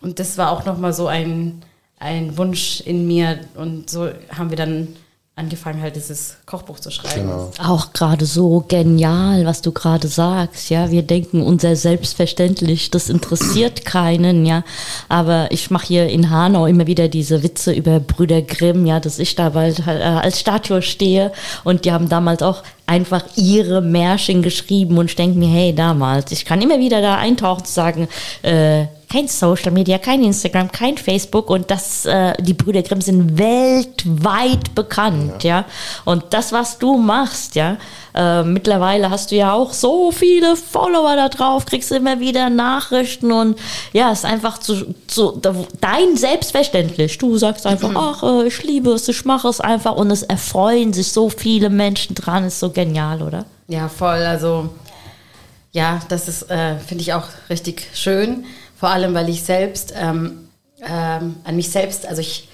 Und das war auch nochmal so ein, ein Wunsch in mir und so haben wir dann angefangen, halt dieses Kochbuch zu schreiben. Genau. Auch gerade so genial, was du gerade sagst, ja. Wir denken unser selbstverständlich, das interessiert keinen, ja. Aber ich mache hier in Hanau immer wieder diese Witze über Brüder Grimm, ja, dass ich da bald äh, als Statue stehe und die haben damals auch einfach ihre Märchen geschrieben und ich denke mir, hey, damals, ich kann immer wieder da eintauchen und sagen, äh, kein Social Media, kein Instagram, kein Facebook und das, äh, die Brüder Grimm sind weltweit bekannt, ja. Und das, was du machst, ja, äh, mittlerweile hast du ja auch so viele Follower da drauf, kriegst immer wieder Nachrichten und ja, ist einfach zu, zu dein Selbstverständlich. Du sagst einfach, ach, äh, ich liebe es, ich mache es einfach und es erfreuen sich so viele Menschen dran, ist so genial, oder? Ja, voll. Also, ja, das ist, äh, finde ich auch richtig schön. Vor allem, weil ich selbst ähm, ähm, an mich selbst, also ich,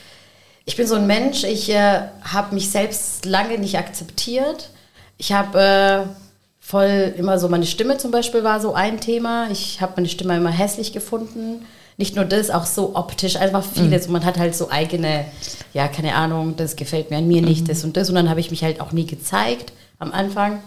ich bin so ein Mensch, ich äh, habe mich selbst lange nicht akzeptiert. Ich habe äh, voll immer so, meine Stimme zum Beispiel war so ein Thema. Ich habe meine Stimme immer hässlich gefunden. Nicht nur das, auch so optisch, einfach vieles. Und man hat halt so eigene, ja, keine Ahnung, das gefällt mir an mir nicht, das und das. Und dann habe ich mich halt auch nie gezeigt am Anfang.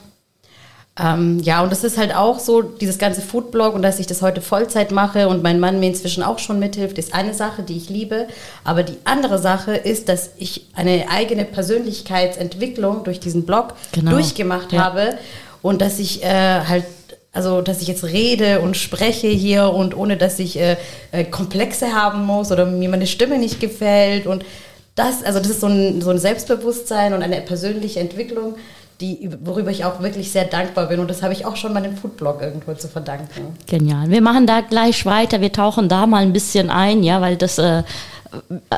Ähm, ja, und das ist halt auch so, dieses ganze Foodblog und dass ich das heute Vollzeit mache und mein Mann mir inzwischen auch schon mithilft, ist eine Sache, die ich liebe. Aber die andere Sache ist, dass ich eine eigene Persönlichkeitsentwicklung durch diesen Blog Genau. durchgemacht Ja. habe und dass ich äh, halt also, dass ich jetzt rede und spreche hier und ohne, dass ich äh, äh, Komplexe haben muss oder mir meine Stimme nicht gefällt. Und das, also das ist so ein, so ein Selbstbewusstsein und eine persönliche Entwicklung, die, worüber ich auch wirklich sehr dankbar bin. Und das habe ich auch schon meinem Foodblog irgendwo zu verdanken. Genial. Wir machen da gleich weiter. Wir tauchen da mal ein bisschen ein, ja, weil das, äh,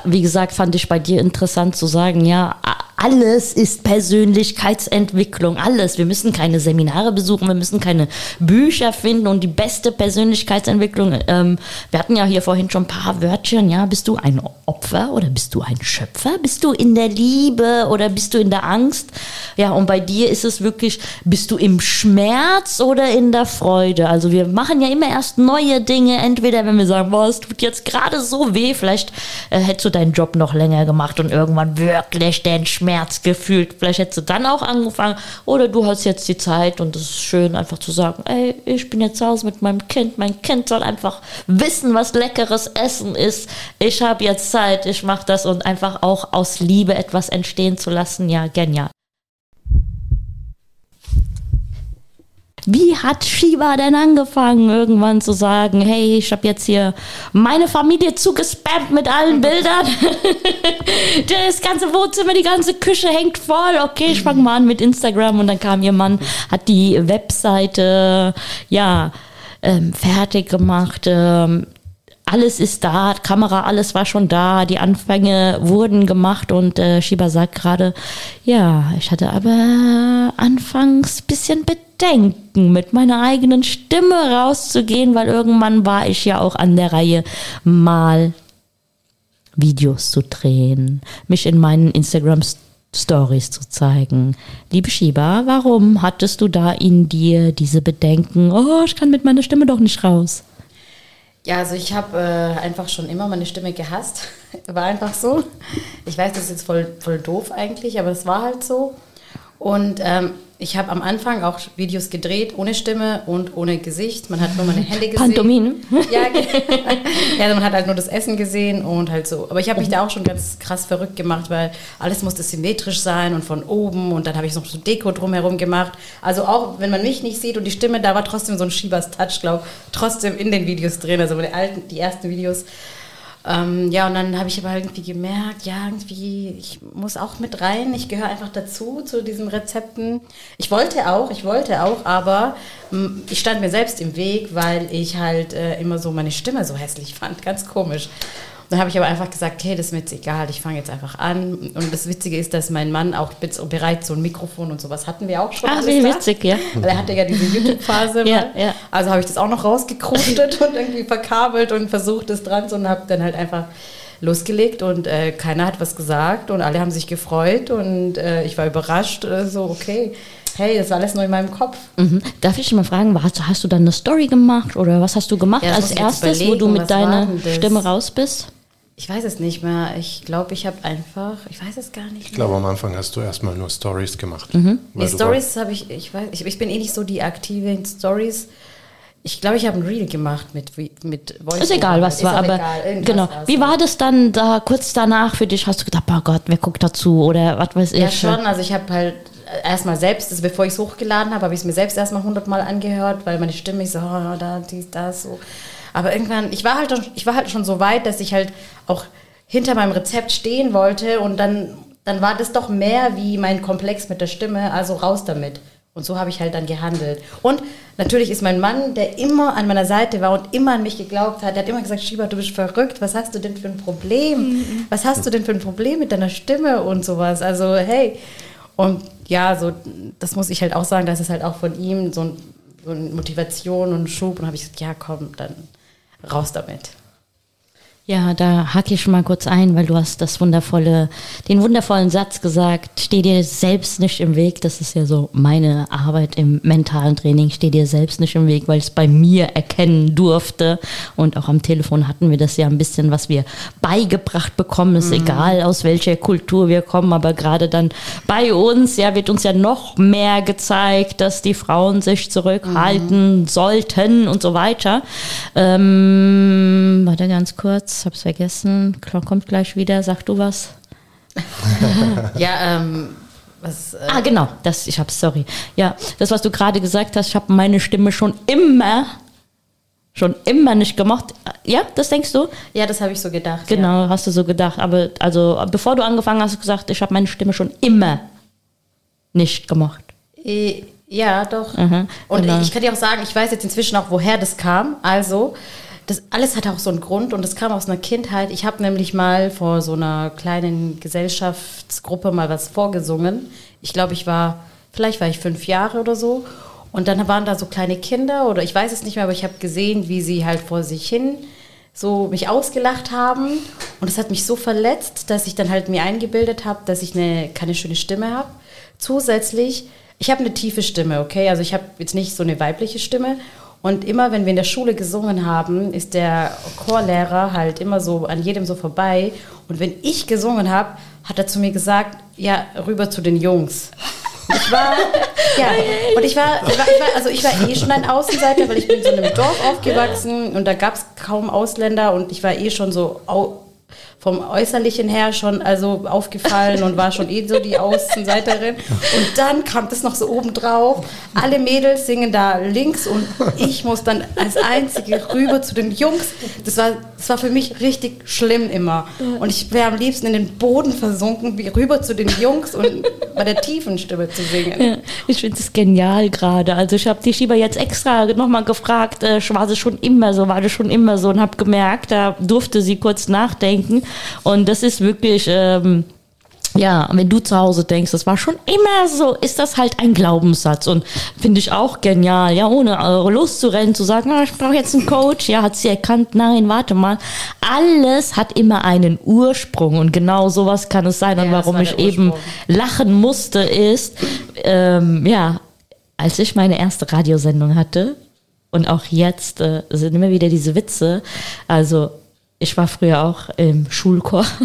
wie gesagt, fand ich bei dir interessant zu sagen, ja, alles ist Persönlichkeitsentwicklung, alles. Wir müssen keine Seminare besuchen, wir müssen keine Bücher finden und die beste Persönlichkeitsentwicklung. Ähm, wir hatten ja hier vorhin schon ein paar Wörtchen, ja, bist du ein Opfer oder bist du ein Schöpfer? Bist du in der Liebe oder bist du in der Angst? Ja, und bei dir ist es wirklich, bist du im Schmerz oder in der Freude? Also wir machen ja immer erst neue Dinge, entweder wenn wir sagen, boah, es tut jetzt gerade so weh, vielleicht äh, hättest du deinen Job noch länger gemacht und irgendwann wirklich den Schmerz gefühlt. Vielleicht hättest du dann auch angefangen oder du hast jetzt die Zeit und es ist schön einfach zu sagen, ey, ich bin jetzt zu Hause mit meinem Kind, mein Kind soll einfach wissen, was leckeres Essen ist. Ich habe jetzt Zeit, ich mache das und einfach auch aus Liebe etwas entstehen zu lassen, ja, genial. Wie hat Shiva denn angefangen, irgendwann zu sagen, hey, ich habe jetzt hier meine Familie zugespammt mit allen Bildern. das ganze Wohnzimmer, die ganze Küche hängt voll. Okay, ich fange mal an mit Instagram und dann kam ihr Mann, hat die Webseite, ja, ähm, fertig gemacht. Ähm, alles ist da, Kamera, alles war schon da, die Anfänge wurden gemacht und äh, Shiba sagt gerade, ja, ich hatte aber anfangs bisschen Bedenken, mit meiner eigenen Stimme rauszugehen, weil irgendwann war ich ja auch an der Reihe, mal Videos zu drehen, mich in meinen Instagram Stories zu zeigen. Liebe Shiba, warum hattest du da in dir diese Bedenken, oh, ich kann mit meiner Stimme doch nicht raus? Ja, also ich habe äh, einfach schon immer meine Stimme gehasst. war einfach so. Ich weiß, das ist jetzt voll, voll doof eigentlich, aber es war halt so. Und ähm, ich habe am Anfang auch Videos gedreht, ohne Stimme und ohne Gesicht. Man hat nur meine Hände gesehen. Pantomin. Ja, ja, man hat halt nur das Essen gesehen und halt so. Aber ich habe mich da auch schon ganz krass verrückt gemacht, weil alles musste symmetrisch sein und von oben. Und dann habe ich noch so Deko drumherum gemacht. Also auch, wenn man mich nicht sieht und die Stimme, da war trotzdem so ein Schiebers Touch, glaube trotzdem in den Videos drin. Also meine alten, die ersten Videos ähm, ja, und dann habe ich aber irgendwie gemerkt, ja, irgendwie, ich muss auch mit rein, ich gehöre einfach dazu, zu diesen Rezepten. Ich wollte auch, ich wollte auch, aber mh, mm, ich stand mir selbst im Weg, weil ich halt äh, immer so meine Stimme so hässlich fand, ganz komisch. Dann habe ich aber einfach gesagt, hey, das ist mir jetzt egal, ich fange jetzt einfach an. Und das Witzige ist, dass mein Mann auch bereits so ein Mikrofon und sowas hatten wir auch schon. Ah, wie witzig, ja. Weil er hatte ja diese YouTube-Phase. ja, ja. Also habe ich das auch noch rausgekrustet und irgendwie verkabelt und versucht, das dran zu und habe dann halt einfach losgelegt und äh, keiner hat was gesagt und alle haben sich gefreut und äh, ich war überrascht, äh, so okay, hey, das war alles nur in meinem Kopf. Mhm. Darf ich mal fragen, hast, hast, du dann eine Story gemacht oder was hast du gemacht ja, als erstes, wo du mit deiner Stimme raus bist? Ich weiß es nicht mehr. Ich glaube, ich habe einfach, ich weiß es gar nicht. Mehr. Ich glaube, am Anfang hast du erstmal nur Stories gemacht. Mhm. Die Stories habe ich, ich weiß, ich, ich, bin eh nicht so die aktive in Stories. Ich glaube, ich habe ein Reel gemacht mit, mit Voice. Ist egal, was ist war, aber genau. Wie war das dann da kurz danach für dich? Hast du gedacht, oh Gott, wer guckt dazu oder was weiß ich? Ja, schon. Also ich habe halt erstmal selbst, also bevor ich es hochgeladen habe, habe ich es mir selbst erstmal hundertmal angehört, weil meine Stimme ist so, oh, da, dies, das, so. Aber irgendwann, ich war halt, ich war halt schon so weit, dass ich halt auch hinter meinem Rezept stehen wollte und dann, dann war das doch mehr wie mein Komplex mit der Stimme, also raus damit. Und so habe ich halt dann gehandelt. Und natürlich ist mein Mann, der immer an meiner Seite war und immer an mich geglaubt hat, der hat immer gesagt, Schieber, du bist verrückt, was hast du denn für ein Problem? Mhm. Was hast du denn für ein Problem mit deiner Stimme und sowas? Also, hey. Und ja, so, das muss ich halt auch sagen, das ist halt auch von ihm so, ein, so eine Motivation und Schub. Und habe ich gesagt, ja, komm, dann raus damit. Ja, da hake ich schon mal kurz ein, weil du hast das wundervolle, den wundervollen Satz gesagt, steh dir selbst nicht im Weg. Das ist ja so meine Arbeit im mentalen Training, steh dir selbst nicht im Weg, weil ich es bei mir erkennen durfte. Und auch am Telefon hatten wir das ja ein bisschen, was wir beigebracht bekommen. Ist mhm. egal, aus welcher Kultur wir kommen, aber gerade dann bei uns, ja, wird uns ja noch mehr gezeigt, dass die Frauen sich zurückhalten mhm. sollten und so weiter. Ähm, warte ganz kurz hab's vergessen. Kommt gleich wieder. Sag du was. ja, ähm, was, äh ah, genau, das, ich hab's, sorry. Ja, das, was du gerade gesagt hast, ich habe meine Stimme schon immer, schon immer nicht gemacht. Ja, das denkst du? Ja, das habe ich so gedacht. Genau, ja. hast du so gedacht. Aber also, bevor du angefangen hast, hast du gesagt, ich habe meine Stimme schon immer nicht gemacht. Ja, doch. Mhm, Und genau. ich kann dir auch sagen, ich weiß jetzt inzwischen auch, woher das kam. Also, das alles hat auch so einen Grund und das kam aus einer Kindheit. Ich habe nämlich mal vor so einer kleinen Gesellschaftsgruppe mal was vorgesungen. Ich glaube, ich war, vielleicht war ich fünf Jahre oder so. Und dann waren da so kleine Kinder oder ich weiß es nicht mehr, aber ich habe gesehen, wie sie halt vor sich hin so mich ausgelacht haben. Und das hat mich so verletzt, dass ich dann halt mir eingebildet habe, dass ich eine, keine schöne Stimme habe. Zusätzlich, ich habe eine tiefe Stimme, okay? Also ich habe jetzt nicht so eine weibliche Stimme. Und immer, wenn wir in der Schule gesungen haben, ist der Chorlehrer halt immer so an jedem so vorbei. Und wenn ich gesungen habe, hat er zu mir gesagt, ja, rüber zu den Jungs. Ich war, ja, und ich war, ich war, ich war, also ich war eh schon ein Außenseiter, weil ich bin in so einem Dorf aufgewachsen und da gab es kaum Ausländer und ich war eh schon so vom Äußerlichen her schon also aufgefallen und war schon eh so die Außenseiterin. Und dann kam das noch so oben drauf. Alle Mädels singen da links und ich muss dann als Einzige rüber zu den Jungs. Das war, das war für mich richtig schlimm immer. Und ich wäre am liebsten in den Boden versunken, wie rüber zu den Jungs und bei der tiefen Stimme zu singen. Ja, ich finde es genial gerade. Also ich habe die Schieber jetzt extra nochmal gefragt, äh, war sie schon immer so, war das schon immer so und habe gemerkt, da durfte sie kurz nachdenken. Und das ist wirklich, ähm, ja, wenn du zu Hause denkst, das war schon immer so, ist das halt ein Glaubenssatz. Und finde ich auch genial, ja, ohne äh, loszurennen, zu sagen, ah, ich brauche jetzt einen Coach, ja, hat sie erkannt, nein, warte mal, alles hat immer einen Ursprung und genau sowas kann es sein. Und Ja, warum war ich eben lachen musste ist, ähm, ja, als ich meine erste Radiosendung hatte und auch jetzt äh, sind immer wieder diese Witze, also ich war früher auch im Schulchor.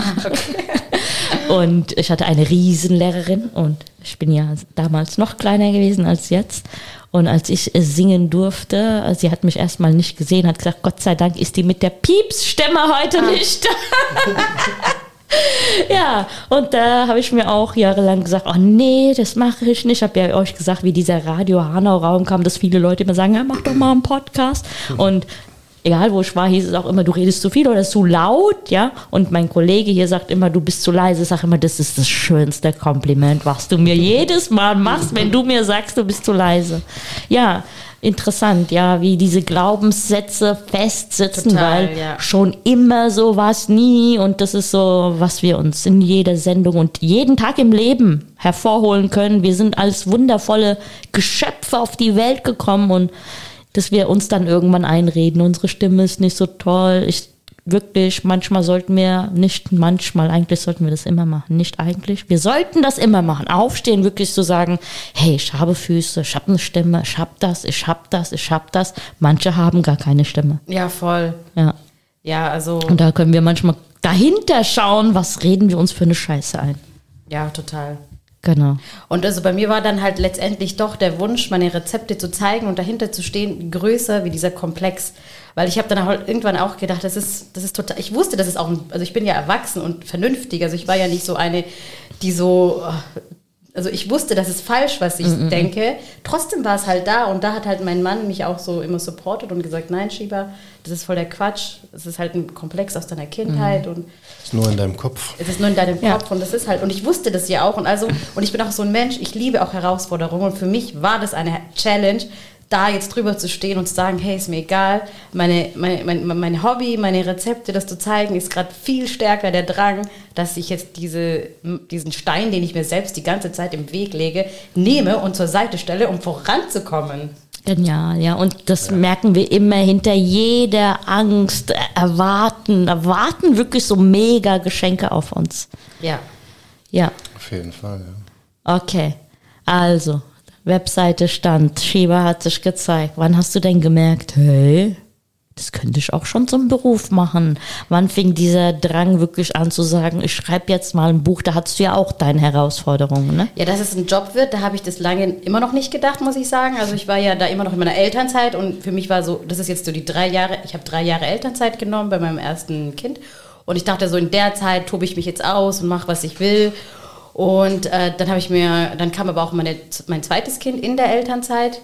Und ich hatte eine Riesenlehrerin und ich bin ja damals noch kleiner gewesen als jetzt. Und als ich singen durfte, sie hat mich erstmal nicht gesehen, hat gesagt, Gott sei Dank ist die mit der Piepsstimme heute nicht da. ja, und da habe ich mir auch jahrelang gesagt, oh nee, das mache ich nicht. Ich habe ja euch gesagt, wie dieser Radio Hanau-Raum kam, dass viele Leute immer sagen, ja, mach doch mal einen Podcast. Und egal wo ich war, hieß es auch immer, du redest zu viel oder zu laut, ja. Und mein Kollege hier sagt immer, du bist zu leise. Ich sage immer, das ist das schönste Kompliment, was du mir jedes Mal machst, wenn du mir sagst, du bist zu leise. Ja, interessant, ja, wie diese Glaubenssätze festsitzen, Total, weil ja. schon immer so war es nie und das ist so, was wir uns in jeder Sendung und jeden Tag im Leben hervorholen können. Wir sind als wundervolle Geschöpfe auf die Welt gekommen und dass wir uns dann irgendwann einreden, unsere Stimme ist nicht so toll. Ich wirklich, manchmal sollten wir, nicht manchmal, eigentlich sollten wir das immer machen. Nicht eigentlich, wir sollten das immer machen. Aufstehen, wirklich zu sagen, hey, ich habe Füße, ich habe eine Stimme, ich habe das, ich habe das, ich habe das. Manche haben gar keine Stimme. Ja, voll. Ja. Ja, also, Und da können wir manchmal dahinter schauen, was reden wir uns für eine Scheiße ein. ja, total. Genau. Und also bei mir war dann halt letztendlich doch der Wunsch, meine Rezepte zu zeigen und dahinter zu stehen, größer wie dieser Komplex. Weil ich habe dann halt irgendwann auch gedacht, das ist, das ist total, ich wusste, das ist auch, also ich bin ja erwachsen und vernünftig, also ich war ja nicht so eine, die so, also ich wusste, das ist falsch, was ich denke. Trotzdem war es halt da und da hat halt mein Mann mich auch so immer supportet und gesagt, nein, Schieber, das ist voll der Quatsch, das ist halt ein Komplex aus deiner Kindheit und Ist nur in deinem Kopf. es ist nur in deinem Ja. Kopf und das ist halt, und ich wusste das ja auch und also, und ich bin auch so ein Mensch, ich liebe auch Herausforderungen und für mich war das eine Challenge, da jetzt drüber zu stehen und zu sagen, hey, ist mir egal, meine, meine, mein, mein Hobby, meine Rezepte, das zu zeigen, ist gerade viel stärker der Drang, dass ich jetzt diese, diesen Stein, den ich mir selbst die ganze Zeit im Weg lege, nehme und zur Seite stelle, um voranzukommen. Genial, ja. Und das merken wir immer hinter jeder Angst, äh, erwarten, erwarten wirklich so mega Geschenke auf uns. Ja. Ja. Auf jeden Fall, ja. Okay, also, Webseite stand, Shiba hat sich gezeigt. Wann hast du denn gemerkt, hey, das könnte ich auch schon zum Beruf machen? Wann fing dieser Drang wirklich an zu sagen, ich schreibe jetzt mal ein Buch, da hattest du ja auch deine Herausforderungen, ne? Ja, dass es ein Job wird, da habe ich das lange immer noch nicht gedacht, muss ich sagen. Also ich war ja da immer noch in meiner Elternzeit und für mich war so, das ist jetzt so die drei Jahre, ich habe drei Jahre Elternzeit genommen bei meinem ersten Kind und ich dachte so, in der Zeit tobe ich mich jetzt aus und mache, was ich will. Und äh, dann habe ich mir, dann kam aber auch meine, mein zweites Kind in der Elternzeit.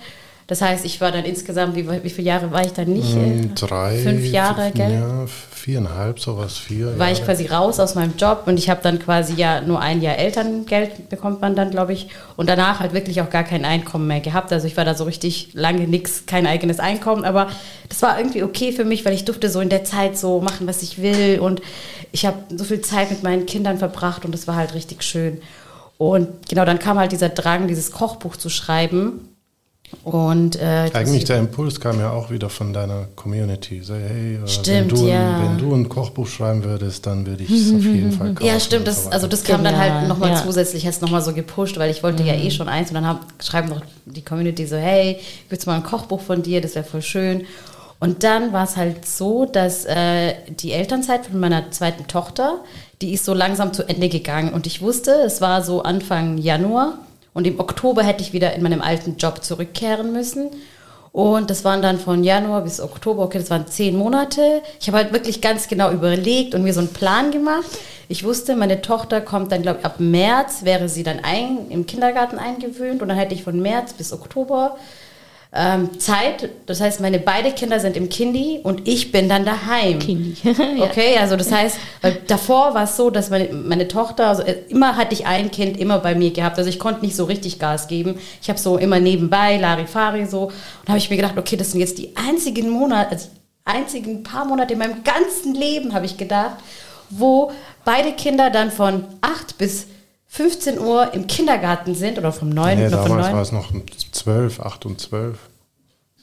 Das heißt, ich war dann insgesamt, wie, wie viele Jahre war ich dann nicht? Äh, Hm, Drei. Fünf Jahre, gell? Ja, viereinhalb, sowas, vier. war ich Jahre. quasi raus aus meinem Job und ich habe dann quasi ja nur ein Jahr Elterngeld bekommt man dann, glaube ich. Und danach halt wirklich auch gar kein Einkommen mehr gehabt. Also ich war da so richtig lange nix, kein eigenes Einkommen. Aber das war irgendwie okay für mich, weil ich durfte so in der Zeit so machen, was ich will. Und ich habe so viel Zeit mit meinen Kindern verbracht und das war halt richtig schön. Und genau, dann kam halt dieser Drang, dieses Kochbuch zu schreiben. Und äh, Eigentlich der Impuls kam ja auch wieder von deiner Community. So, hey, äh, Stimmt, wenn, du, ja. ein, wenn du ein Kochbuch schreiben würdest, dann würde ich es auf jeden Fall kaufen. Ja, stimmt. Das, so also das kam dann halt Genial, nochmal ja. zusätzlich, es nochmal so gepusht, weil ich wollte ja eh schon eins und dann hab, schreiben noch die Community so, hey, willst du mal ein Kochbuch von dir? Das wäre voll schön. Und dann war es halt so, dass äh, die Elternzeit von meiner zweiten Tochter, die ist so langsam zu Ende gegangen und ich wusste, es war so Anfang Januar und im Oktober hätte ich wieder in meinem alten Job zurückkehren müssen. Und das waren dann von Januar bis Oktober, okay, das waren zehn Monate. Ich habe halt wirklich ganz genau überlegt und mir so einen Plan gemacht. Ich wusste, meine Tochter kommt dann, glaube ich, ab März wäre sie dann ein, im Kindergarten eingewöhnt und dann hätte ich von März bis Oktober ähm, Zeit. Das heißt, meine beiden Kinder sind im Kindi und ich bin dann daheim. Kindi. ja. Okay, also das heißt, davor war es so, dass meine, meine Tochter, also äh, immer hatte ich ein Kind immer bei mir gehabt. Also ich konnte nicht so richtig Gas geben. Ich habe so immer nebenbei, Larifari so. Und da habe ich mir gedacht, okay, das sind jetzt die einzigen Monate, also einzigen paar Monate in meinem ganzen Leben, habe ich gedacht, wo beide Kinder dann von 8 bis 15 Uhr im Kindergarten sind oder vom 9 Nee, oder von damals 9. war es noch 12, 8 und 12.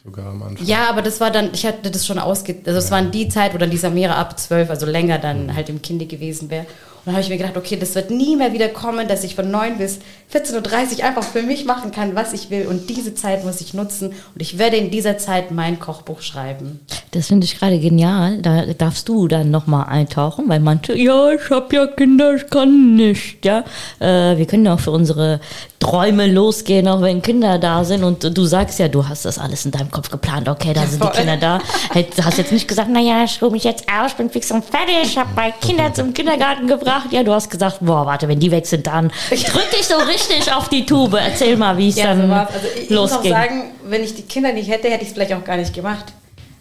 Sogar am Anfang. Ja, aber das war dann, ich hatte das schon ausge... Also es waren die Zeit, wo dann die Samira ab 12, also länger dann halt im Kinde gewesen wäre. Und dann habe ich mir gedacht, okay, das wird nie mehr wieder kommen, dass ich von 9 bis 14.30 Uhr einfach für mich machen kann, was ich will. Und diese Zeit muss ich nutzen. Und ich werde in dieser Zeit mein Kochbuch schreiben. Das finde ich gerade genial. Da darfst du dann nochmal eintauchen, weil manche, ja, ich habe ja Kinder, ich kann nicht. Ja, äh, wir können ja auch für unsere Träume losgehen, auch wenn Kinder da sind. Und du sagst ja, du hast das alles in deinem Kopf geplant. Okay, da sind die voll. Kinder da. Du hast jetzt nicht gesagt, naja, ich ruhe mich jetzt aus, bin fix und fertig, ich habe meine Kinder zum Kindergarten gebracht. Ja, du hast gesagt, boah, warte, wenn die weg sind, dann drücke ich so richtig auf die Tube. Erzähl mal, wie es Ja, dann so war's. Also ich muss auch sagen, wenn ich die Kinder nicht hätte, hätte ich es vielleicht auch gar nicht gemacht.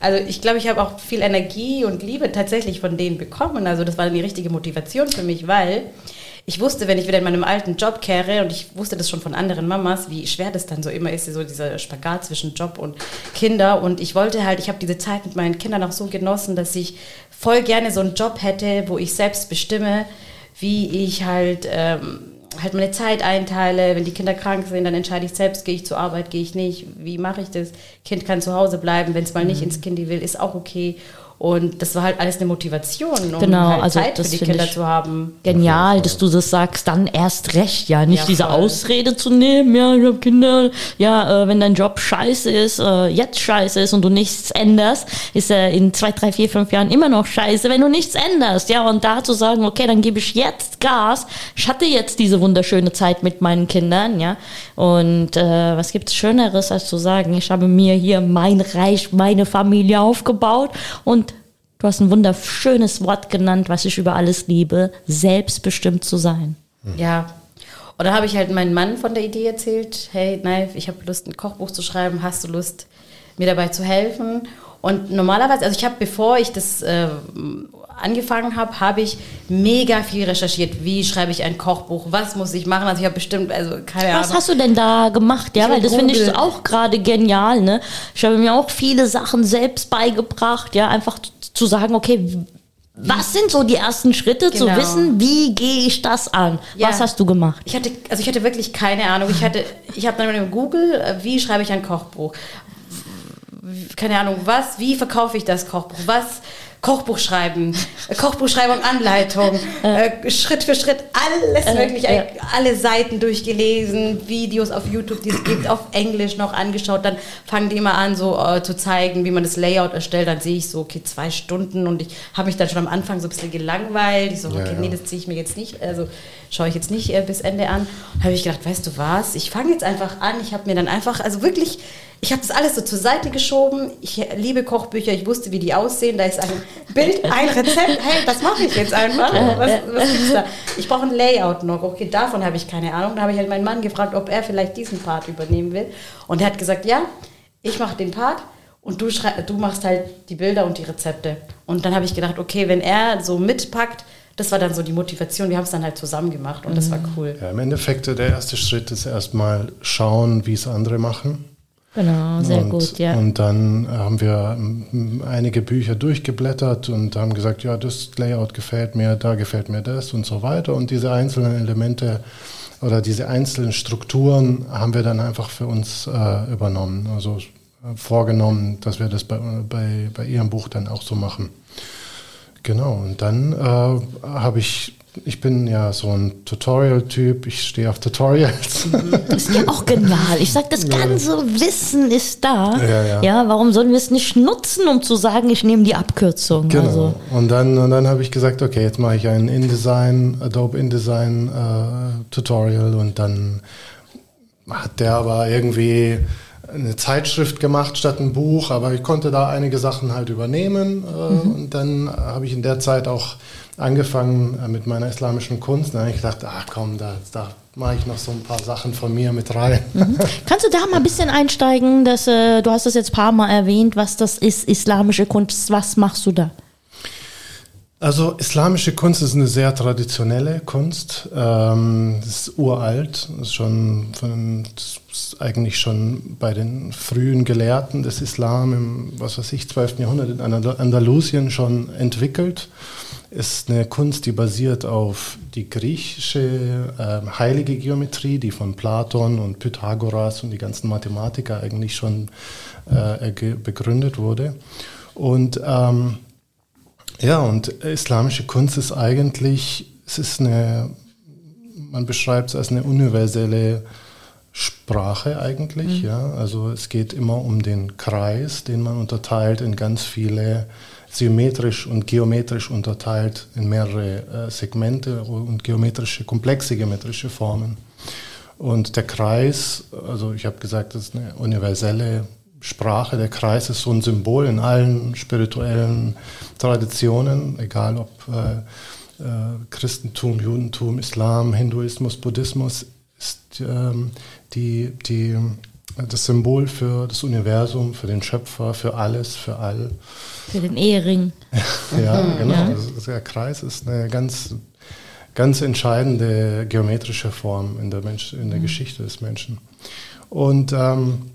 Also ich glaube, ich habe auch viel Energie und Liebe tatsächlich von denen bekommen. Also das war dann die richtige Motivation für mich, weil ich wusste, wenn ich wieder in meinem alten Job kehre und ich wusste das schon von anderen Mamas, wie schwer das dann so immer ist, so dieser Spagat zwischen Job und Kinder. Und ich wollte halt, ich habe diese Zeit mit meinen Kindern auch so genossen, dass ich voll gerne so einen Job hätte, wo ich selbst bestimme, wie ich halt ähm, halt meine Zeit einteile. Wenn die Kinder krank sind, dann entscheide ich selbst, gehe ich zur Arbeit, gehe ich nicht. Wie mache ich das? Kind kann zu Hause bleiben, wenn es mal nicht Mhm. ins Kindi will, ist auch okay. Und das war halt alles eine Motivation, um Genau, halt also Zeit für die Kinder zu haben. Genial, dass du das sagst, dann erst recht, ja, nicht Ja, diese voll. Ausrede zu nehmen, ja, ich habe Kinder, ja, äh, wenn dein Job scheiße ist, äh, jetzt scheiße ist und du nichts änderst, ist er in zwei, drei, vier, fünf Jahren immer noch scheiße, wenn du nichts änderst, ja, und da zu sagen, okay, dann gebe ich jetzt Gas, ich hatte jetzt diese wunderschöne Zeit mit meinen Kindern, ja, und äh, was gibt's Schöneres, als zu sagen, ich habe mir hier mein Reich, meine Familie aufgebaut und Du hast ein wunderschönes Wort genannt, was ich über alles liebe, selbstbestimmt zu sein. Ja. Und da habe ich halt meinem Mann von der Idee erzählt, hey, nein, ich habe Lust, ein Kochbuch zu schreiben, hast du Lust, mir dabei zu helfen? Und normalerweise, also ich habe, bevor ich das äh, angefangen habe, habe ich mega viel recherchiert. Wie schreibe ich ein Kochbuch? Was muss ich machen? Also ich habe bestimmt, also keine Was Ahnung. hast du denn da gemacht? Ja, Ich weil das finde ich auch gerade genial. Ne? Ich habe mir auch viele Sachen selbst beigebracht, ja, einfach zu sagen, okay, was sind so die ersten Schritte, zu Genau. wissen, wie gehe ich das an? Ja. Was hast du gemacht? Ich hatte, also ich hatte wirklich keine Ahnung. Ich hatte, ich habe dann mit Google, äh, wie schreibe ich ein Kochbuch? Keine Ahnung, was, wie verkaufe ich das Kochbuch? Was? Kochbuch schreiben, äh, Kochbuchschreibung, Anleitung, äh, Schritt für Schritt, alles wirklich, ja. äh, alle Seiten durchgelesen, Videos auf YouTube, die es gibt, auf Englisch noch angeschaut. Dann fangen die immer an, so äh, zu zeigen, wie man das Layout erstellt. Dann sehe ich so, okay, zwei Stunden und ich habe mich dann schon am Anfang so ein bisschen gelangweilt. Ich so, okay, ja. nee, das ziehe ich mir jetzt nicht, also schaue ich jetzt nicht äh, bis Ende an. habe ich gedacht, weißt du was, ich fange jetzt einfach an. Ich habe mir dann einfach, also wirklich, ich habe das alles so zur Seite geschoben. Ich liebe Kochbücher, ich wusste, wie die aussehen. Da ist ein Bild, ein Rezept. Hey, das mache ich jetzt einfach. Was, was gibt's da? Ich brauche ein Layout noch. Okay, davon habe ich keine Ahnung. Da habe ich halt meinen Mann gefragt, ob er vielleicht diesen Part übernehmen will. Und er hat gesagt, ja, ich mache den Part. Und du, schrei du machst halt die Bilder und die Rezepte. Und dann habe ich gedacht, okay, wenn er so mitpackt, das war dann so die Motivation. Wir haben es dann halt zusammen gemacht und das war cool. Ja, Im Endeffekt, der erste Schritt ist erstmal schauen, wie es andere machen. Genau, sehr und, gut, ja. Und dann haben wir einige Bücher durchgeblättert und haben gesagt, ja, das Layout gefällt mir, da gefällt mir das und so weiter. Und diese einzelnen Elemente oder diese einzelnen Strukturen haben wir dann einfach für uns äh, übernommen. Also äh, vorgenommen, dass wir das bei, bei, bei Ihrem Buch dann auch so machen. Genau, und dann äh, habe ich, ich bin ja so ein Tutorial-Typ, ich stehe auf Tutorials. Das ist ja auch genial. Ich sag, das ganze Wissen ist da. Ja, ja. warum sollen wir es nicht nutzen, um zu sagen, ich nehme die Abkürzung? Genau. Also, und dann, und dann habe ich gesagt, okay, jetzt mache ich ein InDesign, Adobe InDesign äh, Tutorial und dann hat der aber irgendwie eine Zeitschrift gemacht statt ein Buch, aber ich konnte da einige Sachen halt übernehmen. Äh, mhm. Und dann habe ich in der Zeit auch angefangen äh, mit meiner islamischen Kunst. Dann habe ich gedacht, ach komm, da, da mache ich noch so ein paar Sachen von mir mit rein. Mhm. Kannst du da mal ein bisschen einsteigen? Dass, äh, du hast das jetzt ein paar Mal erwähnt, was das ist, islamische Kunst. Was machst du da? Also islamische Kunst ist eine sehr traditionelle Kunst. Ähm, ist uralt, ist, schon von, ist eigentlich schon bei den frühen Gelehrten des Islam im, was weiß ich, 12. Jahrhundert in Andalusien schon entwickelt. Ist eine Kunst, die basiert auf die griechische äh, heilige Geometrie, die von Platon und Pythagoras und die ganzen Mathematiker eigentlich schon äh, begründet wurde. Und ähm, ja, und islamische Kunst ist eigentlich, es ist eine, man beschreibt es als eine universelle Sprache eigentlich, mhm. ja. Also es geht immer um den Kreis, den man unterteilt in ganz viele symmetrisch und geometrisch unterteilt in mehrere äh, Segmente und geometrische, komplexe geometrische Formen. Und der Kreis, also ich habe gesagt, das ist eine universelle Sprache, der Kreis ist so ein Symbol in allen spirituellen Traditionen, egal ob äh, äh, Christentum, Judentum, Islam, Hinduismus, Buddhismus, ist ähm, die, die, das Symbol für das Universum, für den Schöpfer, für alles, für all. Für den Ehering. ja, genau. Ja. Also der Kreis ist eine ganz, ganz entscheidende geometrische Form in der, Mensch, in der mhm. Geschichte des Menschen. Und ähm,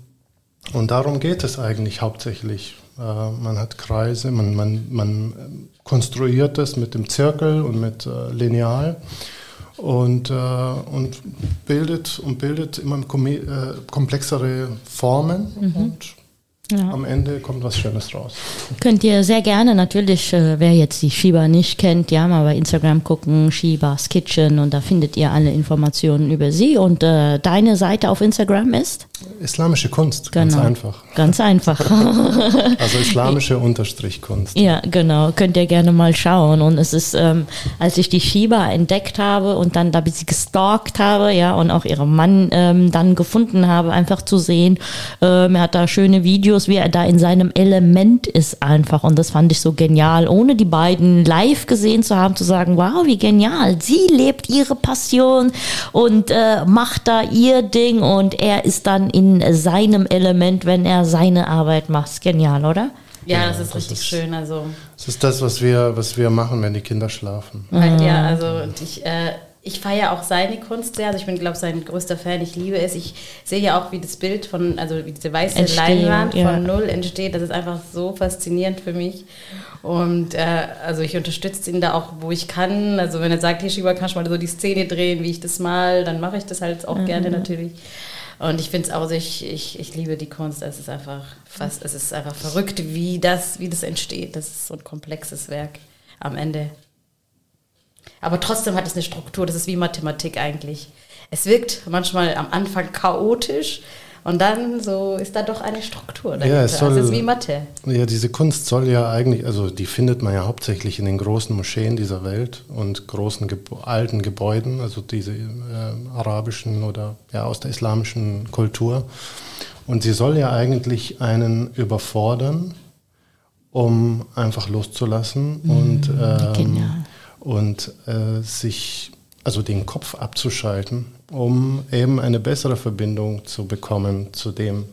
und darum geht es eigentlich hauptsächlich. Äh, man hat Kreise, man, man, man konstruiert das mit dem Zirkel und mit äh, Lineal und, äh, und bildet und bildet immer komplexere Formen mhm. und ja. Am Ende kommt was Schönes raus. Könnt ihr sehr gerne natürlich, äh, wer jetzt die Shiba nicht kennt, ja, mal bei Instagram gucken, Shibas Kitchen und da findet ihr alle Informationen über sie. Und äh, deine Seite auf Instagram ist? Islamische Kunst, genau. ganz einfach. Ganz einfach. also islamische Unterstrich Kunst. Ja, genau. Könnt ihr gerne mal schauen. Und es ist, ähm, als ich die Shiba entdeckt habe und dann da sie gestalkt habe, ja, und auch ihren Mann ähm, dann gefunden habe, einfach zu sehen, ähm, er hat da schöne Videos Videos, wie er da in seinem Element ist einfach. Und das fand ich so genial, ohne die beiden live gesehen zu haben, zu sagen, wow, wie genial. Sie lebt ihre Passion und äh, macht da ihr Ding und er ist dann in seinem Element, wenn er seine Arbeit macht. Genial, oder? Ja, das ist das richtig ist, schön. Also das ist das, was wir, was wir machen, wenn die Kinder schlafen. Ja, also ich äh, ich feiere auch seine Kunst sehr. Also ich bin, glaube ich, sein größter Fan. Ich liebe es. Ich sehe ja auch, wie das Bild von, also wie diese weiße Entstehen, Leinwand ja. von Null entsteht. Das ist einfach so faszinierend für mich. Und äh, also ich unterstütze ihn da auch, wo ich kann. Also wenn er sagt, hier Schieber, kannst du mal so die Szene drehen, wie ich das mal, dann mache ich das halt auch mhm. gerne natürlich. Und ich finde es auch, ich, ich, ich liebe die Kunst. Es ist einfach fast, es ist einfach verrückt, wie das, wie das entsteht. Das ist so ein komplexes Werk am Ende. Aber trotzdem hat es eine Struktur, das ist wie Mathematik eigentlich. Es wirkt manchmal am Anfang chaotisch und dann so ist da doch eine Struktur dahinter. Ja, es soll, also es ist wie Mathe. Ja, diese Kunst soll ja eigentlich, also die findet man ja hauptsächlich in den großen Moscheen dieser Welt und großen alten Gebäuden, also diese äh, arabischen oder ja aus der islamischen Kultur. Und sie soll ja eigentlich einen überfordern, um einfach loszulassen mhm, und ähm, und äh, sich, also den Kopf abzuschalten, um eben eine bessere Verbindung zu bekommen zu dem,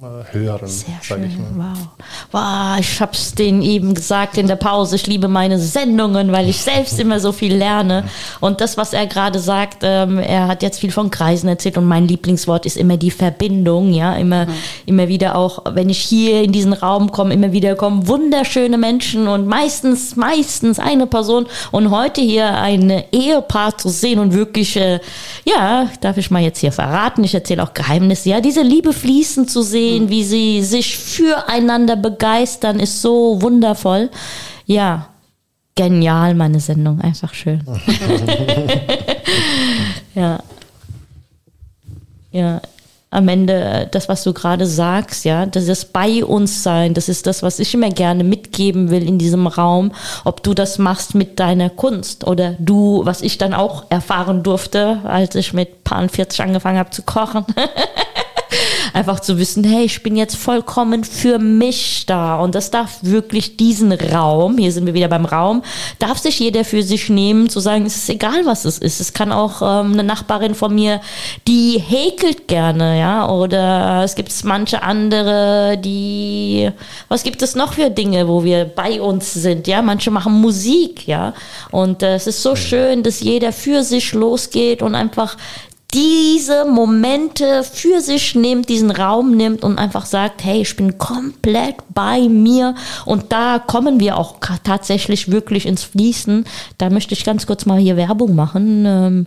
hören, sage ich mal. Wow. wow, ich habe es denen eben gesagt in der Pause, ich liebe meine Sendungen, weil ich selbst immer so viel lerne. Und das, was er gerade sagt, ähm, er hat jetzt viel von Kreisen erzählt und mein Lieblingswort ist immer die Verbindung, ja, immer, mhm. immer wieder auch, wenn ich hier in diesen Raum komme, immer wieder kommen wunderschöne Menschen und meistens, meistens eine Person und heute hier ein Ehepaar zu sehen und wirklich, äh, ja, darf ich mal jetzt hier verraten, ich erzähle auch Geheimnisse, ja, diese Liebe fließen zu sehen, sehen, wie sie sich füreinander begeistern, ist so wundervoll. Ja, genial, meine Sendung, einfach schön. ja. Ja, am Ende das, was du gerade sagst, ja, das ist bei uns sein, das ist das, was ich immer gerne mitgeben will in diesem Raum, ob du das machst mit deiner Kunst oder du, was ich dann auch erfahren durfte, als ich mit Paar 40 angefangen habe zu kochen. Einfach zu wissen, hey, ich bin jetzt vollkommen für mich da. Und das darf wirklich diesen Raum, hier sind wir wieder beim Raum, darf sich jeder für sich nehmen, zu sagen, es ist egal, was es ist. Es kann auch ähm, eine Nachbarin von mir, die häkelt gerne, ja, oder es gibt manche andere, die, was gibt es noch für Dinge, wo wir bei uns sind, ja, manche machen Musik, ja, und äh, es ist so schön, dass jeder für sich losgeht und einfach diese Momente für sich nimmt, diesen Raum nimmt und einfach sagt, hey, ich bin komplett bei mir und da kommen wir auch tatsächlich wirklich ins Fließen. Da möchte ich ganz kurz mal hier Werbung machen. Ähm,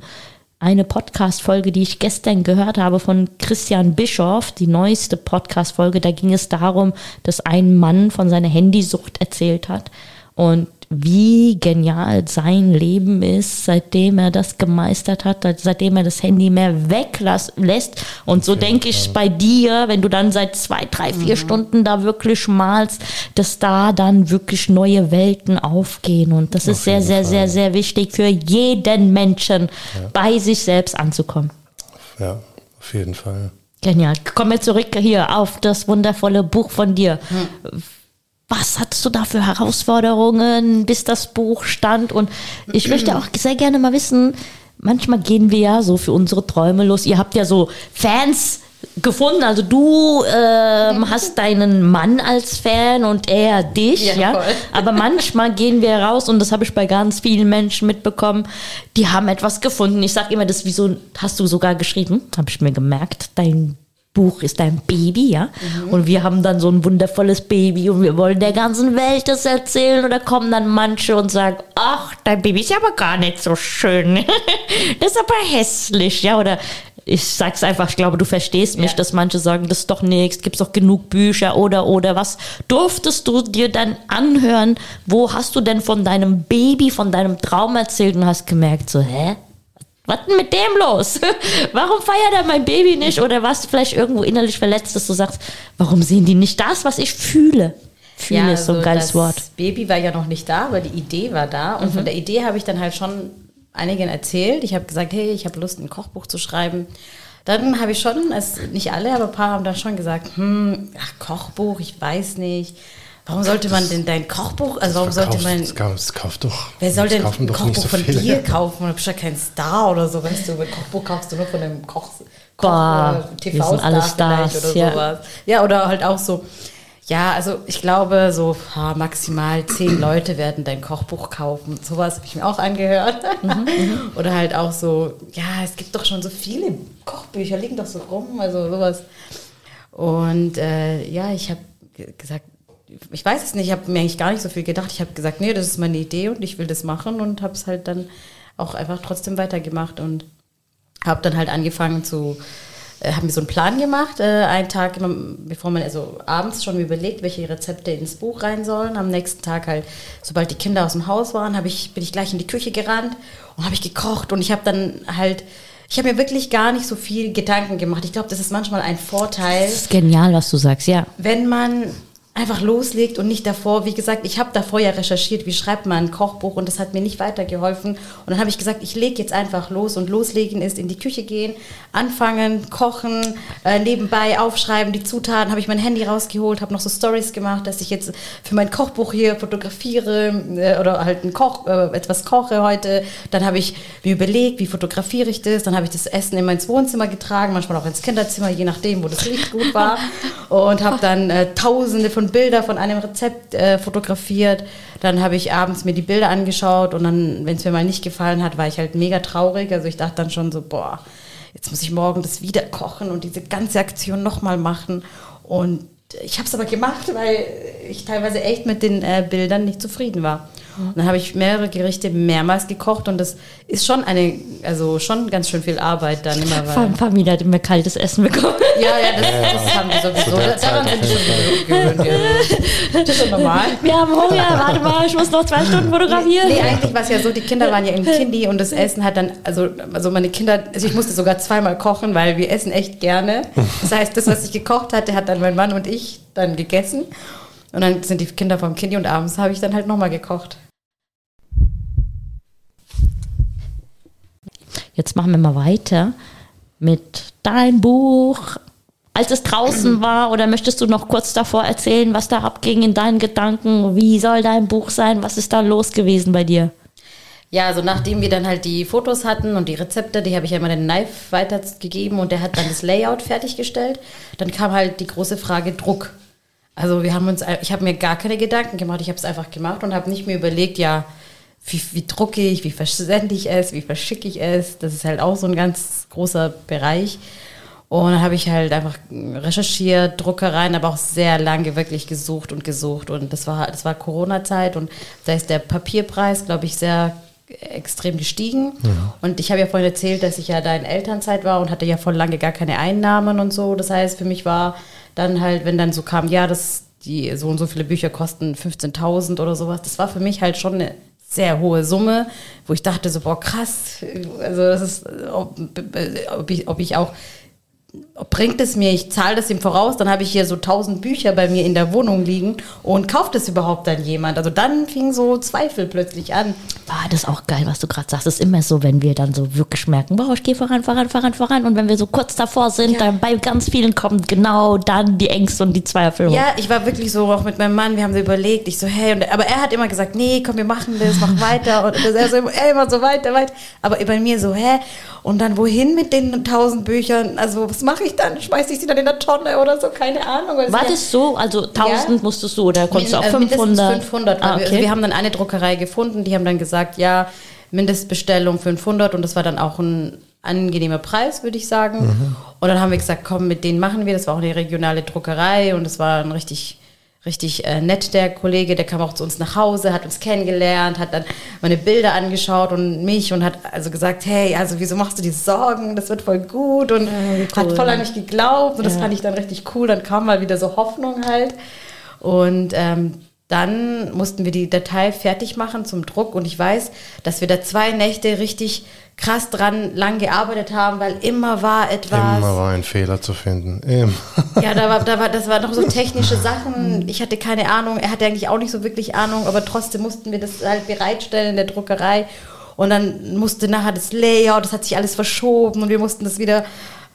eine Podcast-Folge, die ich gestern gehört habe von Christian Bischoff, die neueste Podcast-Folge, da ging es darum, dass ein Mann von seiner Handysucht erzählt hat. Und wie genial sein Leben ist, seitdem er das gemeistert hat, seitdem er das Handy mehr weglässt. Und so denke ich bei dir, wenn du dann seit zwei, drei, vier mhm. Stunden da wirklich malst, dass da dann wirklich neue Welten aufgehen. Und das auf ist sehr, sehr, Fall. sehr, sehr wichtig für jeden Menschen, ja. bei sich selbst anzukommen. Ja, auf jeden Fall. Genial. Kommen wir zurück hier auf das wundervolle Buch von dir. Hm was hattest du da für Herausforderungen, bis das Buch stand? Und ich möchte auch sehr gerne mal wissen, manchmal gehen wir ja so für unsere Träume los. Ihr habt ja so Fans gefunden. Also du ähm, hast deinen Mann als Fan und er dich, ja. ja? Aber manchmal gehen wir raus und das habe ich bei ganz vielen Menschen mitbekommen. Die haben etwas gefunden. Ich sage immer, das wieso hast du sogar geschrieben? Habe ich mir gemerkt. Dein Buch ist ein Baby, ja. Mhm. Und wir haben dann so ein wundervolles Baby und wir wollen der ganzen Welt das erzählen. Und da kommen dann manche und sagen, ach, dein Baby ist ja aber gar nicht so schön. das ist aber hässlich, ja. Oder ich sag's einfach, ich glaube, du verstehst mich, ja. dass manche sagen, das ist doch nichts, gibt's doch genug Bücher oder oder was. Durftest du dir dann anhören, wo hast du denn von deinem Baby, von deinem Traum erzählt und hast gemerkt, so, hä? Was denn mit dem los? warum feiert er mein Baby nicht? Oder warst du vielleicht irgendwo innerlich verletzt, dass du sagst, warum sehen die nicht das, was ich fühle? Fühle ja, ist so ein also geiles Wort. Das Baby war ja noch nicht da, aber die Idee war da. Und mhm. von der Idee habe ich dann halt schon einigen erzählt. Ich habe gesagt, hey, ich habe Lust, ein Kochbuch zu schreiben. Dann habe ich schon, es, nicht alle, aber ein paar haben dann schon gesagt, hm, ach, Kochbuch, ich weiß nicht. Warum sollte man denn dein Kochbuch, also warum sollte man. Das, das kauft doch. Wer soll denn ein Kochbuch so von dir kaufen? Du bist ja kein Star oder so, weißt du, ein Kochbuch kaufst du nur von einem Koch, Koch TV-Star vielleicht oder ja. sowas. Ja, oder halt auch so. Ja, also ich glaube, so ha, maximal zehn Leute werden dein Kochbuch kaufen. Sowas habe ich mir auch angehört. Mhm, mhm, oder halt auch so, ja, es gibt doch schon so viele Kochbücher, liegen doch so rum, also sowas. Und äh, ja, ich habe gesagt, ich weiß es nicht, ich habe mir eigentlich gar nicht so viel gedacht. Ich habe gesagt, nee, das ist meine Idee und ich will das machen und habe es halt dann auch einfach trotzdem weitergemacht und habe dann halt angefangen zu, äh, habe mir so einen Plan gemacht, äh, einen Tag, immer, bevor man also abends schon überlegt, welche Rezepte ins Buch rein sollen. Am nächsten Tag halt, sobald die Kinder aus dem Haus waren, habe ich bin ich gleich in die Küche gerannt und habe ich gekocht und ich habe dann halt ich habe mir wirklich gar nicht so viel Gedanken gemacht. Ich glaube, das ist manchmal ein Vorteil. Das ist genial, was du sagst, ja. Wenn man einfach loslegt und nicht davor, wie gesagt, ich habe davor ja recherchiert, wie schreibt man ein Kochbuch und das hat mir nicht weitergeholfen. Und dann habe ich gesagt, ich lege jetzt einfach los und loslegen ist in die Küche gehen, anfangen, kochen, äh, nebenbei aufschreiben, die Zutaten, habe ich mein Handy rausgeholt, habe noch so Stories gemacht, dass ich jetzt für mein Kochbuch hier fotografiere äh, oder halt ein Koch, äh, etwas koche heute. Dann habe ich mir überlegt, wie fotografiere ich das, dann habe ich das Essen in mein Wohnzimmer getragen, manchmal auch ins Kinderzimmer, je nachdem, wo das Licht gut war und habe dann äh, tausende von von Bilder von einem Rezept äh, fotografiert. Dann habe ich abends mir die Bilder angeschaut und dann, wenn es mir mal nicht gefallen hat, war ich halt mega traurig. Also ich dachte dann schon so, boah, jetzt muss ich morgen das wieder kochen und diese ganze Aktion nochmal machen. Und ich habe es aber gemacht, weil ich teilweise echt mit den äh, Bildern nicht zufrieden war. Und dann habe ich mehrere Gerichte mehrmals gekocht und das ist schon eine, also schon ganz schön viel Arbeit dann immer. Weil Familie hat immer kaltes Essen bekommen. Ja, ja, das, ja, das haben wir sowieso. Daran sind ich schon gewöhnt. Ja. Das ist schon normal. Wir haben Hunger, warte mal, ich muss noch zwei Stunden fotografieren. Nee, eigentlich war es ja so, die Kinder waren ja im Kindi und das Essen hat dann, also, also meine Kinder, also ich musste sogar zweimal kochen, weil wir essen echt gerne. Das heißt, das, was ich gekocht hatte, hat dann mein Mann und ich dann gegessen. Und dann sind die Kinder vom Kindi und abends habe ich dann halt nochmal gekocht. Jetzt machen wir mal weiter mit deinem Buch als es draußen war? Oder möchtest du noch kurz davor erzählen, was da abging in deinen Gedanken? Wie soll dein Buch sein? Was ist da los gewesen bei dir? Ja, also nachdem wir dann halt die Fotos hatten und die Rezepte, die habe ich ja immer den Knife weitergegeben und der hat dann das Layout fertiggestellt. Dann kam halt die große Frage Druck. Also wir haben uns, ich habe mir gar keine Gedanken gemacht, ich habe es einfach gemacht und habe nicht mehr überlegt, ja, wie, wie drucke ich, wie versende ich es, wie verschicke ich es. Das ist halt auch so ein ganz großer Bereich. Und dann habe ich halt einfach recherchiert, Druckereien, aber auch sehr lange wirklich gesucht und gesucht. Und das war, das war Corona-Zeit und da ist der Papierpreis, glaube ich, sehr extrem gestiegen. Ja. Und ich habe ja vorhin erzählt, dass ich ja da in Elternzeit war und hatte ja voll lange gar keine Einnahmen und so. Das heißt, für mich war dann halt, wenn dann so kam, ja, das, die so und so viele Bücher kosten 15.000 oder sowas, das war für mich halt schon eine sehr hohe Summe, wo ich dachte so, boah, krass, also das ist, ob, ob, ich, ob ich auch bringt es mir, ich zahle das ihm voraus, dann habe ich hier so tausend Bücher bei mir in der Wohnung liegen und kauft es überhaupt dann jemand? Also dann fing so Zweifel plötzlich an. Ah, das auch geil, was du gerade sagst. Es ist immer so, wenn wir dann so wirklich merken, boah, ich gehe voran, voran, voran, voran und wenn wir so kurz davor sind, ja. dann bei ganz vielen kommt genau dann die Ängste und die Zweifel. Ja, ich war wirklich so auch mit meinem Mann, wir haben so überlegt, ich so, hey, und, aber er hat immer gesagt, nee, komm, wir machen das, mach weiter und er so, er immer so weiter, weiter. Aber bei mir so, hä? Und dann wohin mit den tausend Büchern? Also was mache ich dann? Schmeiße ich sie dann in der Tonne oder so? Keine Ahnung. Also war das so? Also 1000 ja. musstest du oder konntest du auch 500? 500. Ah, okay. also wir haben dann eine Druckerei gefunden, die haben dann gesagt, ja, Mindestbestellung 500 und das war dann auch ein angenehmer Preis, würde ich sagen. Mhm. Und dann haben wir gesagt, komm, mit denen machen wir. Das war auch eine regionale Druckerei und es war ein richtig richtig äh, nett, der Kollege, der kam auch zu uns nach Hause, hat uns kennengelernt, hat dann meine Bilder angeschaut und mich und hat also gesagt, hey, also wieso machst du dir Sorgen, das wird voll gut und ja, cool, hat voll an mich geglaubt und ja. das fand ich dann richtig cool, dann kam mal wieder so Hoffnung halt. Und ähm, dann mussten wir die Datei fertig machen zum Druck und ich weiß, dass wir da zwei Nächte richtig krass dran lang gearbeitet haben, weil immer war etwas. Immer war ein Fehler zu finden. Immer. Ja, da war, da war, das waren noch so technische Sachen. Ich hatte keine Ahnung. Er hatte eigentlich auch nicht so wirklich Ahnung, aber trotzdem mussten wir das halt bereitstellen in der Druckerei. Und dann musste nachher das Layout, das hat sich alles verschoben und wir mussten das wieder.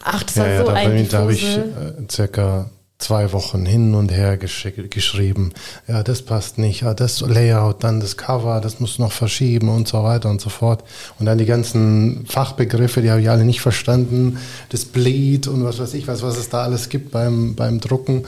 Ach, das ja, war ja, so ein Da habe ich äh, circa zwei Wochen hin und her geschrieben. Ja, das passt nicht. Ja, das Layout, dann das Cover, das muss noch verschieben und so weiter und so fort. Und dann die ganzen Fachbegriffe, die habe ich alle nicht verstanden. Das Bleed und was weiß ich was, was es da alles gibt beim, beim Drucken.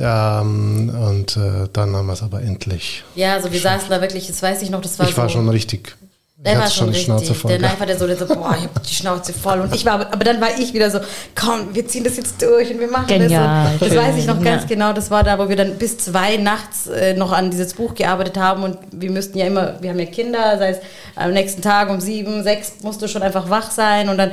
Ähm, und äh, dann haben wir es aber endlich. Ja, also wir saßen da wirklich, das weiß ich noch, das war Ich war schon richtig der war schon richtig. Schnauze voll. Der Knife hatte so, der so, boah, ich hab die Schnauze voll. Und ich war, aber dann war ich wieder so, komm, wir ziehen das jetzt durch und wir machen Genial, das. Und das weiß ich noch ganz ja. genau. Das war da, wo wir dann bis zwei nachts äh, noch an dieses Buch gearbeitet haben. Und wir müssten ja immer, wir haben ja Kinder, sei es am nächsten Tag um sieben, sechs musst du schon einfach wach sein. Und dann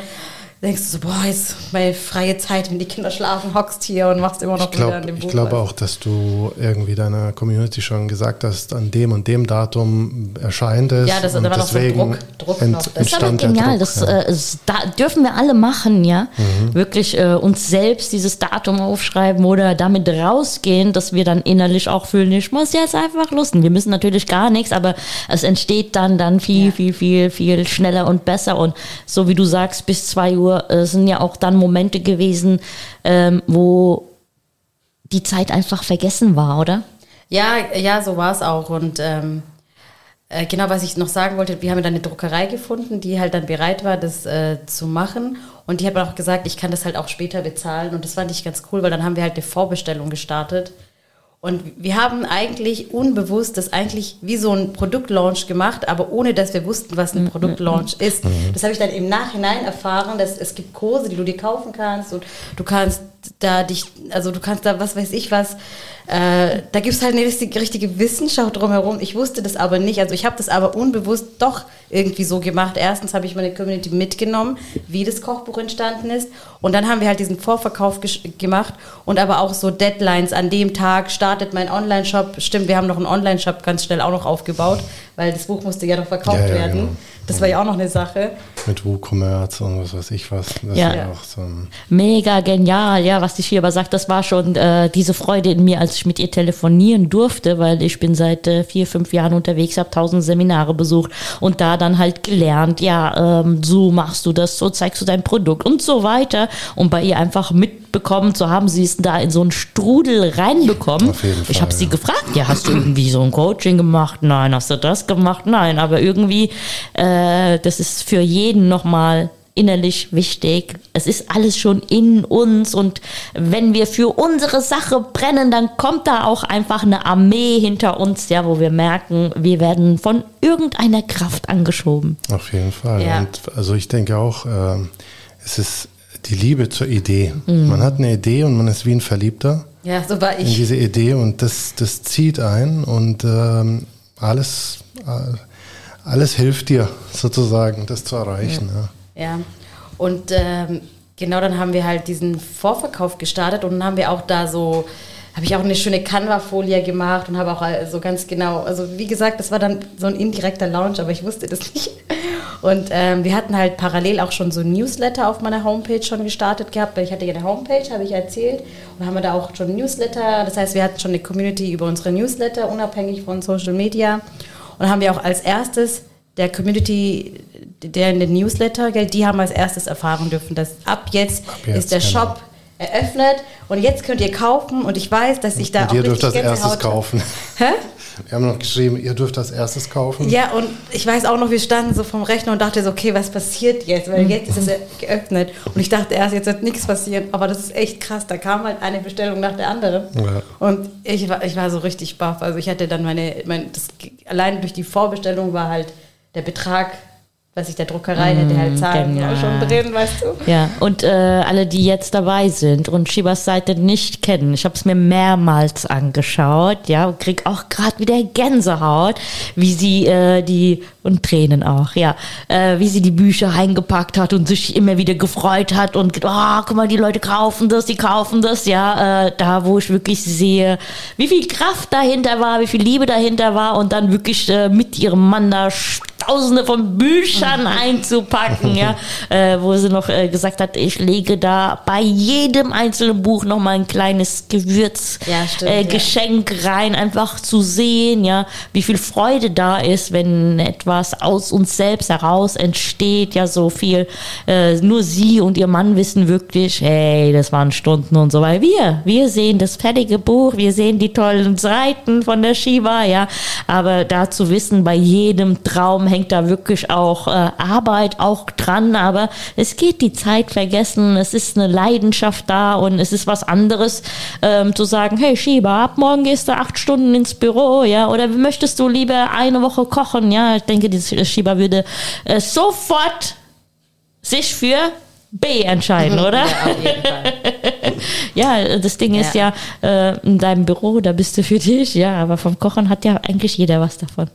denkst du so, boah, jetzt meine freie Zeit, wenn die Kinder schlafen, hockst hier und machst immer noch ich glaub, wieder an dem Buch. Ich glaube auch, dass du irgendwie deiner Community schon gesagt hast, an dem und dem Datum erscheint es. Ja, das und da war noch so Druck, Druck ent, noch. Das ist aber genial, Druck, das, ja. äh, da dürfen wir alle machen, ja. Mhm. Wirklich äh, uns selbst dieses Datum aufschreiben oder damit rausgehen, dass wir dann innerlich auch fühlen, ich muss jetzt einfach lusten. Wir müssen natürlich gar nichts, aber es entsteht dann, dann viel, ja. viel, viel, viel schneller und besser und so wie du sagst, bis zwei Uhr Uhr äh, sind ja auch dann Momente gewesen, ähm, wo die Zeit einfach vergessen war, oder? Ja, ja, so war es auch. Und ähm, äh, genau, was ich noch sagen wollte, wir haben dann eine Druckerei gefunden, die halt dann bereit war, das äh, zu machen. Und die hat auch gesagt, ich kann das halt auch später bezahlen. Und das fand ich ganz cool, weil dann haben wir halt eine Vorbestellung gestartet. Und wir haben eigentlich unbewusst das eigentlich wie so ein Produktlaunch gemacht, aber ohne dass wir wussten, was ein mhm. Produktlaunch ist. Mhm. Das habe ich dann im Nachhinein erfahren, dass es gibt Kurse, die du dir kaufen kannst und du kannst da dich, also du kannst da was weiß ich was äh, da gibt es halt eine richtige, richtige Wissenschaft drumherum. Ich wusste das aber nicht. Also ich habe das aber unbewusst doch irgendwie so gemacht. Erstens habe ich meine Community mitgenommen, wie das Kochbuch entstanden ist. Und dann haben wir halt diesen Vorverkauf gemacht und aber auch so Deadlines. An dem Tag startet mein Online-Shop. Stimmt, wir haben noch einen Online-Shop ganz schnell auch noch aufgebaut, weil das Buch musste ja noch verkauft ja, ja, werden. Genau. Das war ja auch noch eine Sache. Mit WooCommerce und was weiß ich was. Das ja. ja so Mega genial, ja, was die Schieber sagt. Das war schon äh, diese Freude in mir, als ich mit ihr telefonieren durfte, weil ich bin seit äh, vier, fünf Jahren unterwegs, habe tausend Seminare besucht und da dann halt gelernt, ja, ähm, so machst du das, so zeigst du dein Produkt und so weiter. Und bei ihr einfach mit bekommt, so haben sie es da in so einen Strudel reinbekommen. Auf jeden ich Fall, habe sie gefragt, ja, hast du irgendwie so ein Coaching gemacht? Nein, hast du das gemacht? Nein, aber irgendwie, äh, das ist für jeden nochmal innerlich wichtig. Es ist alles schon in uns und wenn wir für unsere Sache brennen, dann kommt da auch einfach eine Armee hinter uns, ja, wo wir merken, wir werden von irgendeiner Kraft angeschoben. Auf jeden Fall. Ja. Und also ich denke auch, ähm, es ist die Liebe zur Idee. Man hat eine Idee und man ist wie ein Verliebter Ja, so war in ich. diese Idee und das, das zieht ein und ähm, alles, äh, alles hilft dir sozusagen, das zu erreichen. Ja. Ja. Und ähm, genau dann haben wir halt diesen Vorverkauf gestartet und dann haben wir auch da so, habe ich auch eine schöne Canva-Folie gemacht und habe auch äh, so ganz genau, also wie gesagt, das war dann so ein indirekter Launch, aber ich wusste das nicht. Und ähm, wir hatten halt parallel auch schon so ein Newsletter auf meiner Homepage schon gestartet gehabt, weil ich hatte ja eine Homepage, habe ich erzählt, und haben wir da auch schon ein Newsletter, das heißt, wir hatten schon eine Community über unsere Newsletter, unabhängig von Social Media. Und haben wir auch als erstes der Community, der in den Newsletter, gell, die haben als erstes erfahren dürfen, dass ab jetzt, Ab jetzt, ist der. Shop eröffnet und jetzt könnt ihr kaufen und ich weiß, dass ich da Und auch ihr dürft erstes Gänsehaut hab. kaufen. Hä? Wir haben noch geschrieben, ihr dürft als erstes kaufen. Ja, und ich weiß auch noch, wir standen so vom Rechner und dachte so, okay, was passiert jetzt? Weil jetzt ist es geöffnet. Und ich dachte erst, jetzt wird nichts passieren. Aber das ist echt krass. Da kam halt eine Bestellung nach der anderen. Ja. Und ich war, ich war so richtig baff. Also ich hatte dann meine, mein, das, allein durch die Vorbestellung war halt der Betrag, was ich der Druckerei hätte halt zahlen, genial. auch schon drin, weißt du? Ja, und äh, alle, die jetzt dabei sind und Shibas Seite nicht kennen, ich habe es mir mehrmals angeschaut, ja, und krieg auch gerade wieder Gänsehaut, wie sie äh, die und Tränen auch, ja, äh, wie sie die Bücher eingepackt hat und sich immer wieder gefreut hat und oh, guck mal, die Leute kaufen das, die kaufen das, ja, äh, da wo ich wirklich sehe, wie viel Kraft dahinter war, wie viel Liebe dahinter war und dann wirklich äh, mit ihrem Mann da Tausende von Büchern einzupacken, ja, äh, wo sie noch äh, gesagt hat, ich lege da bei jedem einzelnen Buch noch mal ein kleines Gewürz, Ja, äh, ja. Rein, einfach zu sehen, ja, wie viel Freude da ist, wenn etwas aus uns selbst heraus entsteht, ja, so viel. Äh, nur sie und ihr Mann wissen wirklich, hey, das waren Stunden und so weiter. Wir, wir sehen das fertige Buch, wir sehen die tollen Seiten von der Shiva, ja, aber da zu wissen, bei jedem Traum hängt da wirklich auch äh, Arbeit auch dran, aber es geht die Zeit vergessen, es ist eine Leidenschaft da und es ist was anderes, ähm, zu sagen, hey Shiva, ab morgen gehst du acht Stunden ins Büro, ja, oder möchtest du lieber eine Woche kochen, ja, ich denke, die Shiva würde äh, sofort sich für B entscheiden, oder? Ja. Ja, das Ding ist ja, äh, in deinem Büro, da bist du für dich, ja, aber vom Kochen hat ja eigentlich jeder was davon.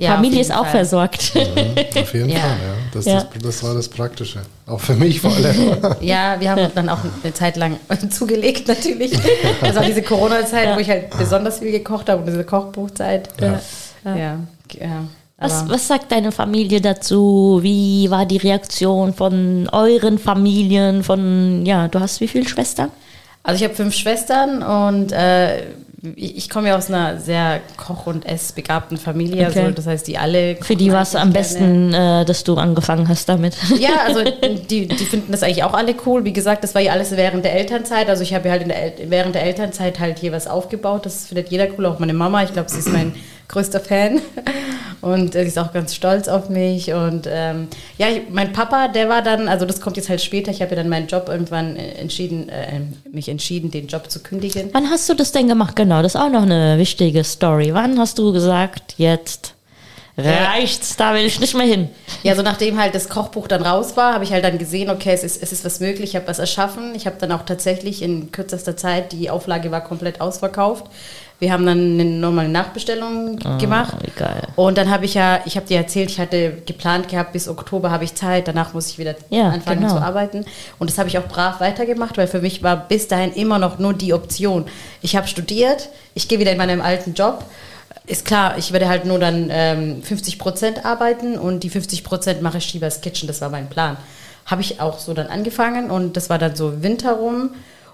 Ja, Familie ist auch Fall. versorgt. Auf jeden Ja. Fall, ja. Das, Ja. Das, das war das Praktische. Auch für mich vor allem. Ja, wir haben dann auch eine Zeit lang zugelegt natürlich. Das war diese Corona-Zeit, wo ich halt besonders viel gekocht habe und diese Kochbuchzeit. Ja. Ja, ja. ja. Was, was sagt deine Familie dazu? Wie war die Reaktion von euren Familien? Von, ja, du hast wie viele Schwestern? Also ich habe fünf Schwestern und äh, ich, komme ja aus einer sehr koch- und essbegabten Familie. Okay. Also das heißt, die alle. Für die war es am besten, äh, dass du angefangen hast damit. Ja, also die, die finden das eigentlich auch alle cool. Wie gesagt, das war ja alles während der Elternzeit. Also ich habe ja halt in der El während der Elternzeit halt hier was aufgebaut. Das findet jeder cool, auch meine Mama. Ich glaube, sie ist mein größter Fan. Und äh, ist auch ganz stolz auf mich. Und ähm, ja, ich, mein Papa, der war dann, also das kommt jetzt halt später. Ich habe ja dann meinen Job irgendwann äh, entschieden, äh, mich entschieden, den Job zu kündigen. Wann hast du das denn gemacht? Genau, das ist auch noch eine wichtige Story. Wann hast du gesagt, jetzt reicht's, da will ich nicht mehr hin? Ja, so nachdem halt das Kochbuch dann raus war, habe ich halt dann gesehen, okay, es ist, es ist was möglich, ich habe was erschaffen. Ich habe dann auch tatsächlich in kürzester Zeit, die Auflage war komplett ausverkauft. Wir haben dann eine normale Nachbestellung gemacht. wie geil. Und dann habe ich ja, ich habe dir erzählt, ich hatte geplant gehabt, bis Oktober habe ich Zeit, danach muss ich wieder Ja, anfangen genau. zu arbeiten. Und das habe ich auch brav weitergemacht, weil für mich war bis dahin immer noch nur die Option. Ich habe studiert, ich gehe wieder in meinen alten Job. Ist klar, ich werde halt nur dann ähm, 50 Prozent arbeiten und die 50 Prozent mache ich Shibas Kitchen, das war mein Plan. Habe ich auch so dann angefangen und das war dann so Winter rum.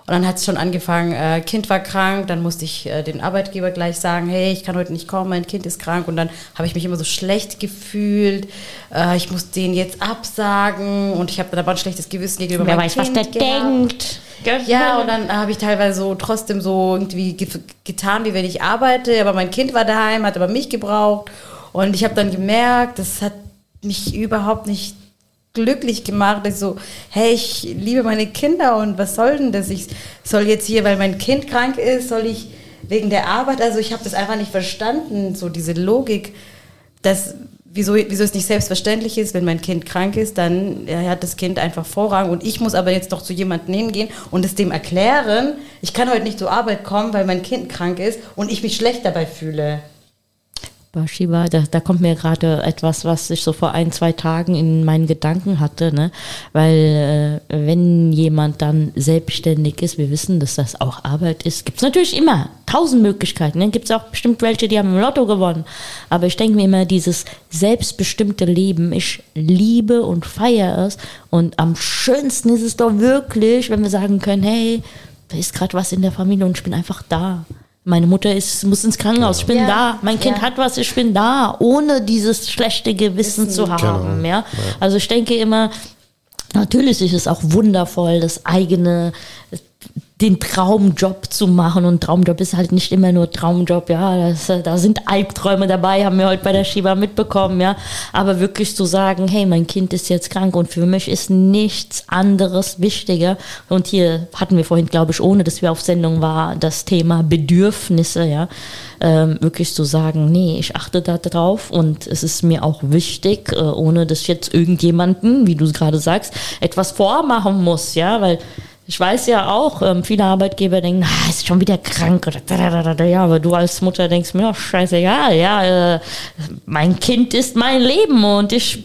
Und dann hat es schon angefangen, äh, Kind war krank, dann musste ich äh, den Arbeitgeber gleich sagen, hey, ich kann heute nicht kommen, mein Kind ist krank. Und dann habe ich mich immer so schlecht gefühlt, äh, ich muss den jetzt absagen und ich habe dann aber ein schlechtes Gewissen gegenüber Wer meinem weiß, was Kind der gehabt. denkt. Ja, und dann habe ich teilweise so trotzdem so irgendwie ge getan, wie wenn ich arbeite. Aber mein Kind war daheim, hat aber mich gebraucht. Und ich habe dann gemerkt, das hat mich überhaupt nicht glücklich gemacht. Ich so, hey, ich liebe meine Kinder und was soll denn das? Ich soll jetzt hier, weil mein Kind krank ist, soll ich wegen der Arbeit, also ich habe das einfach nicht verstanden, so diese Logik, dass wieso, wieso es nicht selbstverständlich ist, wenn mein Kind krank ist, dann ja, hat das Kind einfach Vorrang und ich muss aber jetzt doch zu jemandem hingehen und es dem erklären, ich kann heute nicht zur Arbeit kommen, weil mein Kind krank ist und ich mich schlecht dabei fühle. Shiva, da, da kommt mir gerade etwas, was ich so vor ein, zwei Tagen in meinen Gedanken hatte, ne? Weil äh, wenn jemand dann selbstständig ist, wir wissen, dass das auch Arbeit ist, gibt es natürlich immer tausend Möglichkeiten. Ne? Gibt es auch bestimmt welche, die haben im Lotto gewonnen. Aber ich denke mir immer, dieses selbstbestimmte Leben, ich liebe und feiere es. Und am schönsten ist es doch wirklich, wenn wir sagen können, hey, da ist gerade was in der Familie und ich bin einfach da. Meine Mutter ist, muss ins Krankenhaus, ich bin Ja. da. Mein Kind Ja. hat was, ich bin da, ohne dieses schlechte Gewissen zu haben. Genau. Ja? Also ich denke immer, natürlich ist es auch wundervoll, das eigene, den Traumjob zu machen. Und Traumjob ist halt nicht immer nur Traumjob, ja. Das, da sind Albträume dabei, haben wir heute bei der Shiva mitbekommen, ja. Aber wirklich zu sagen, hey, mein Kind ist jetzt krank und für mich ist nichts anderes wichtiger. Und hier hatten wir vorhin, glaube ich, ohne dass wir auf Sendung war, das Thema Bedürfnisse, ja. Ähm, wirklich zu sagen, nee, ich achte da drauf und es ist mir auch wichtig, äh, ohne dass jetzt irgendjemanden, wie du gerade sagst, etwas vormachen muss, ja, weil ich weiß ja auch, ähm, viele Arbeitgeber denken, ah, ist schon wieder krank oder da, da, da, da, da. ja, aber du als Mutter denkst mir, oh, scheißegal, ja, äh, mein Kind ist mein Leben und ich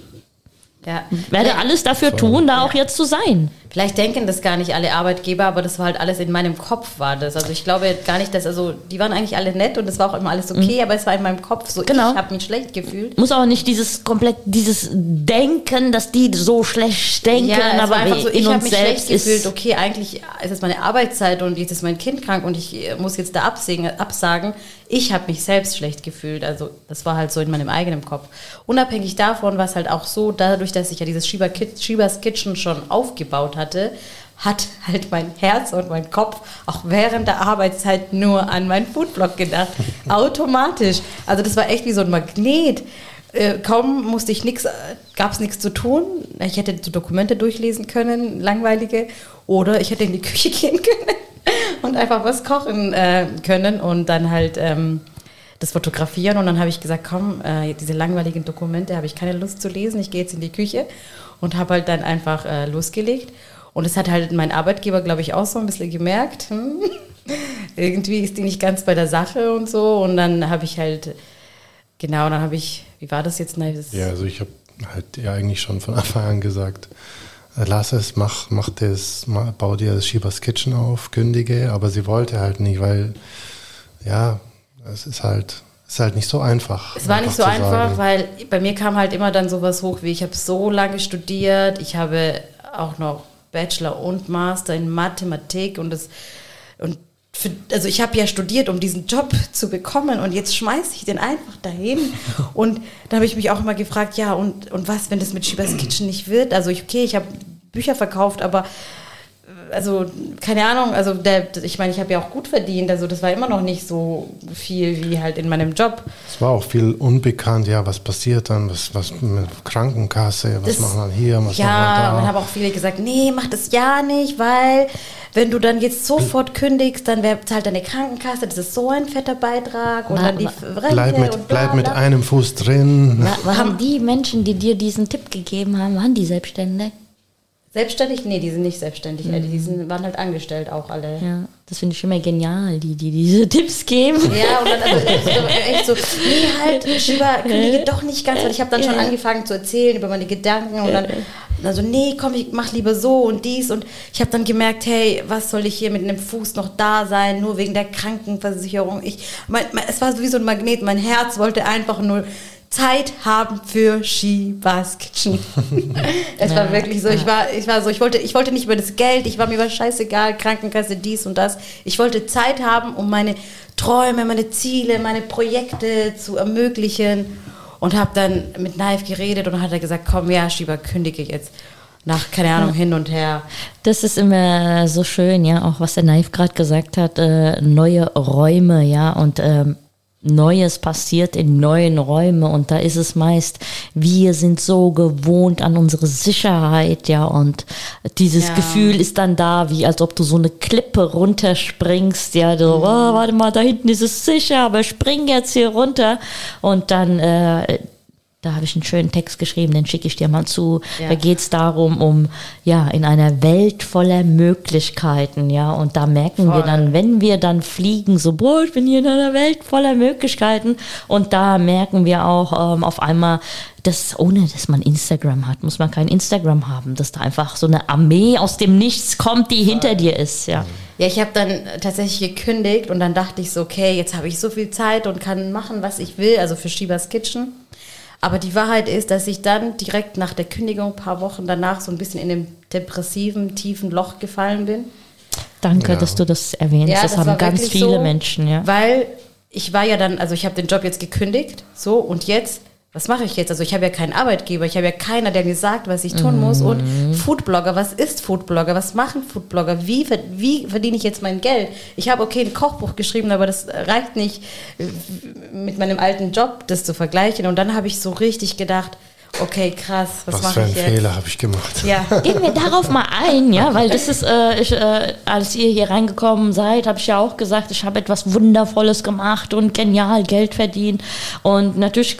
Ja. werde alles dafür tun, da auch jetzt zu sein. Vielleicht denken das gar nicht alle Arbeitgeber, aber das war halt alles in meinem Kopf war das. Also ich glaube gar nicht, dass, also die waren eigentlich alle nett und es war auch immer alles okay, aber es war in meinem Kopf so, Mhm. Genau. ich habe mich schlecht gefühlt. Muss auch nicht dieses komplett, dieses Denken, dass die so schlecht denken, Ja, aber einfach so, in ich habe mich schlecht gefühlt, okay, eigentlich ist es meine Arbeitszeit und jetzt ist mein Kind krank und ich äh, muss jetzt da absägen, absagen. Ich habe mich selbst schlecht gefühlt, also das war halt so in meinem eigenen Kopf. Unabhängig davon war es halt auch so, dadurch, dass ich ja dieses Kit- Shibas Kitchen schon aufgebaut hatte, hat halt mein Herz und mein Kopf auch während der Arbeitszeit nur an meinen Foodblog gedacht. Automatisch. Also das war echt wie so ein Magnet. Äh, kaum musste ich nichts, gab es nichts zu tun. Ich hätte so Dokumente durchlesen können, langweilige, oder ich hätte in die Küche gehen können und einfach was kochen äh, können und dann halt ähm, das fotografieren. Und dann habe ich gesagt, komm, äh, diese langweiligen Dokumente habe ich keine Lust zu lesen. Ich gehe jetzt in die Küche und habe halt dann einfach äh, losgelegt. Und es hat halt mein Arbeitgeber, glaube ich, auch so ein bisschen gemerkt. Hm, irgendwie ist die nicht ganz bei der Sache und so. Und dann habe ich halt, genau, dann habe ich, wie war das jetzt? Nein, das Ja, also ich habe halt ja eigentlich schon von Anfang an gesagt, äh, lass es, mach, mach das, ma- bau dir das Shibas Kitchen auf, kündige, aber sie wollte halt nicht, weil ja, es ist halt, ist halt nicht so einfach. Es war nicht so einfach, sagen. weil bei mir kam halt immer dann sowas hoch, wie ich habe so lange studiert, ich habe auch noch Bachelor und Master in Mathematik und das und für, also ich habe ja studiert, um diesen Job zu bekommen und jetzt schmeiße ich den einfach dahin. Und da habe ich mich auch immer gefragt, ja, und, und was, wenn das mit Shibas Kitchen nicht wird? Also ich, okay, ich habe Bücher verkauft, aber also keine Ahnung, also der, ich meine, ich habe ja auch gut verdient, also das war immer noch nicht so viel wie halt in meinem Job. Es war auch viel unbekannt, ja, was passiert dann, was, was mit Krankenkasse, was Das- machen wir hier, was ja, machen wir und dann da. haben auch viele gesagt, nee, mach das ja nicht, weil wenn du dann jetzt sofort kündigst, dann wer zahlt deine Krankenkasse, das ist so ein fetter Beitrag und Na, dann die Rente Bleib und mit, bla, bleib mit bla. einem Fuß drin. Wa- waren die Menschen, die dir diesen Tipp gegeben haben, waren die selbstständig? Selbstständig? Nee, die sind nicht selbstständig, äh, die sind, waren halt angestellt auch alle. Ja, das finde ich immer genial, die, die diese Tipps geben. Ja, und dann also echt, so, echt so, nee, halt, Shiba, kündige doch nicht ganz, weil ich habe dann schon angefangen zu erzählen über meine Gedanken und dann, also nee, komm, ich mach lieber so und dies und ich habe dann gemerkt, hey, was soll ich hier mit einem Fuß noch da sein, nur wegen der Krankenversicherung. Ich, mein, mein, es war wie so ein Magnet, mein Herz wollte einfach nur Zeit haben für Shibas Kitchen. es war wirklich so, ich war, ich war so, ich wollte, ich wollte nicht über das Geld, ich war mir war scheißegal, Krankenkasse, dies und das. Ich wollte Zeit haben, um meine Träume, meine Ziele, meine Projekte zu ermöglichen und habe dann mit Naif geredet und hat er gesagt, komm, ja, Shiba, kündige jetzt. nach, keine Ahnung, hin und her. Das ist immer so schön, ja, auch was der Naif gerade gesagt hat, äh, neue Räume, ja, und ähm, Neues passiert in neuen Räumen und da ist es meist, wir sind so gewohnt an unsere Sicherheit, ja, und dieses Ja. Gefühl ist dann da, wie als ob du so eine Klippe runterspringst, ja, so, oh, warte mal, da hinten ist es sicher, aber spring jetzt hier runter und dann, äh, da habe ich einen schönen Text geschrieben, den schicke ich dir mal zu. Ja. Da geht es darum, um, ja, in einer Welt voller Möglichkeiten, ja, und da merken wir Voll. dann, wenn wir dann fliegen, so, boah, ich bin hier in einer Welt voller Möglichkeiten. Und da merken wir auch ähm, auf einmal, dass ohne dass man Instagram hat, muss man kein Instagram haben, dass da einfach so eine Armee aus dem Nichts kommt, die hinter dir ist, ja. Ja, ich habe dann tatsächlich gekündigt und dann dachte ich so, okay, jetzt habe ich so viel Zeit und kann machen, was ich will, also für Shibas Kitchen. Aber die Wahrheit ist, dass ich dann direkt nach der Kündigung, ein paar Wochen danach, so ein bisschen in dem depressiven, tiefen Loch gefallen bin. Danke, Ja. dass du das erwähnst. das, haben war ganz viele so, Menschen, ja. Weil ich war ja dann, also ich habe den Job jetzt gekündigt, so und jetzt, was mache ich jetzt? Also ich habe ja keinen Arbeitgeber, ich habe ja keiner, der mir sagt, was ich tun muss. Und Mhm. Foodblogger, was ist Foodblogger? Was machen Foodblogger? Wie, ver- wie verdiene ich jetzt mein Geld? Ich habe okay ein Kochbuch geschrieben, aber das reicht nicht mit meinem alten Job, das zu vergleichen. Und dann habe ich so richtig gedacht, okay, krass, was, Was für einen ich jetzt? Fehler habe ich gemacht? Ja, Gehen wir darauf mal ein, ja, weil das ist, äh, ich, äh, als ihr hier reingekommen seid, habe ich ja auch gesagt, ich habe etwas Wundervolles gemacht und genial Geld verdient. Und natürlich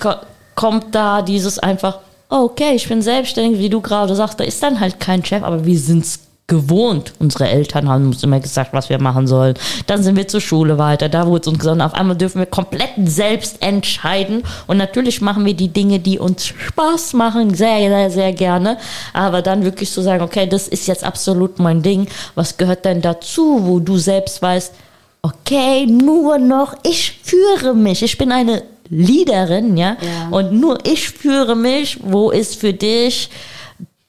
kommt da dieses einfach, oh, okay, ich bin selbstständig, wie du gerade sagst, da ist dann halt kein Chef, aber wir sind's gewohnt. Unsere Eltern haben uns immer gesagt, was wir machen sollen. Dann sind wir zur Schule weiter, da wurde es uns gesagt, auf einmal dürfen wir komplett selbst entscheiden. Und natürlich machen wir die Dinge, die uns Spaß machen, sehr, sehr, sehr gerne. Aber dann wirklich zu sagen, okay, das ist jetzt absolut mein Ding. Was gehört denn dazu, wo du selbst weißt, okay, nur noch ich führe mich. Ich bin eine Leaderin, ja? Ja. Und nur ich führe mich. Wo ist für dich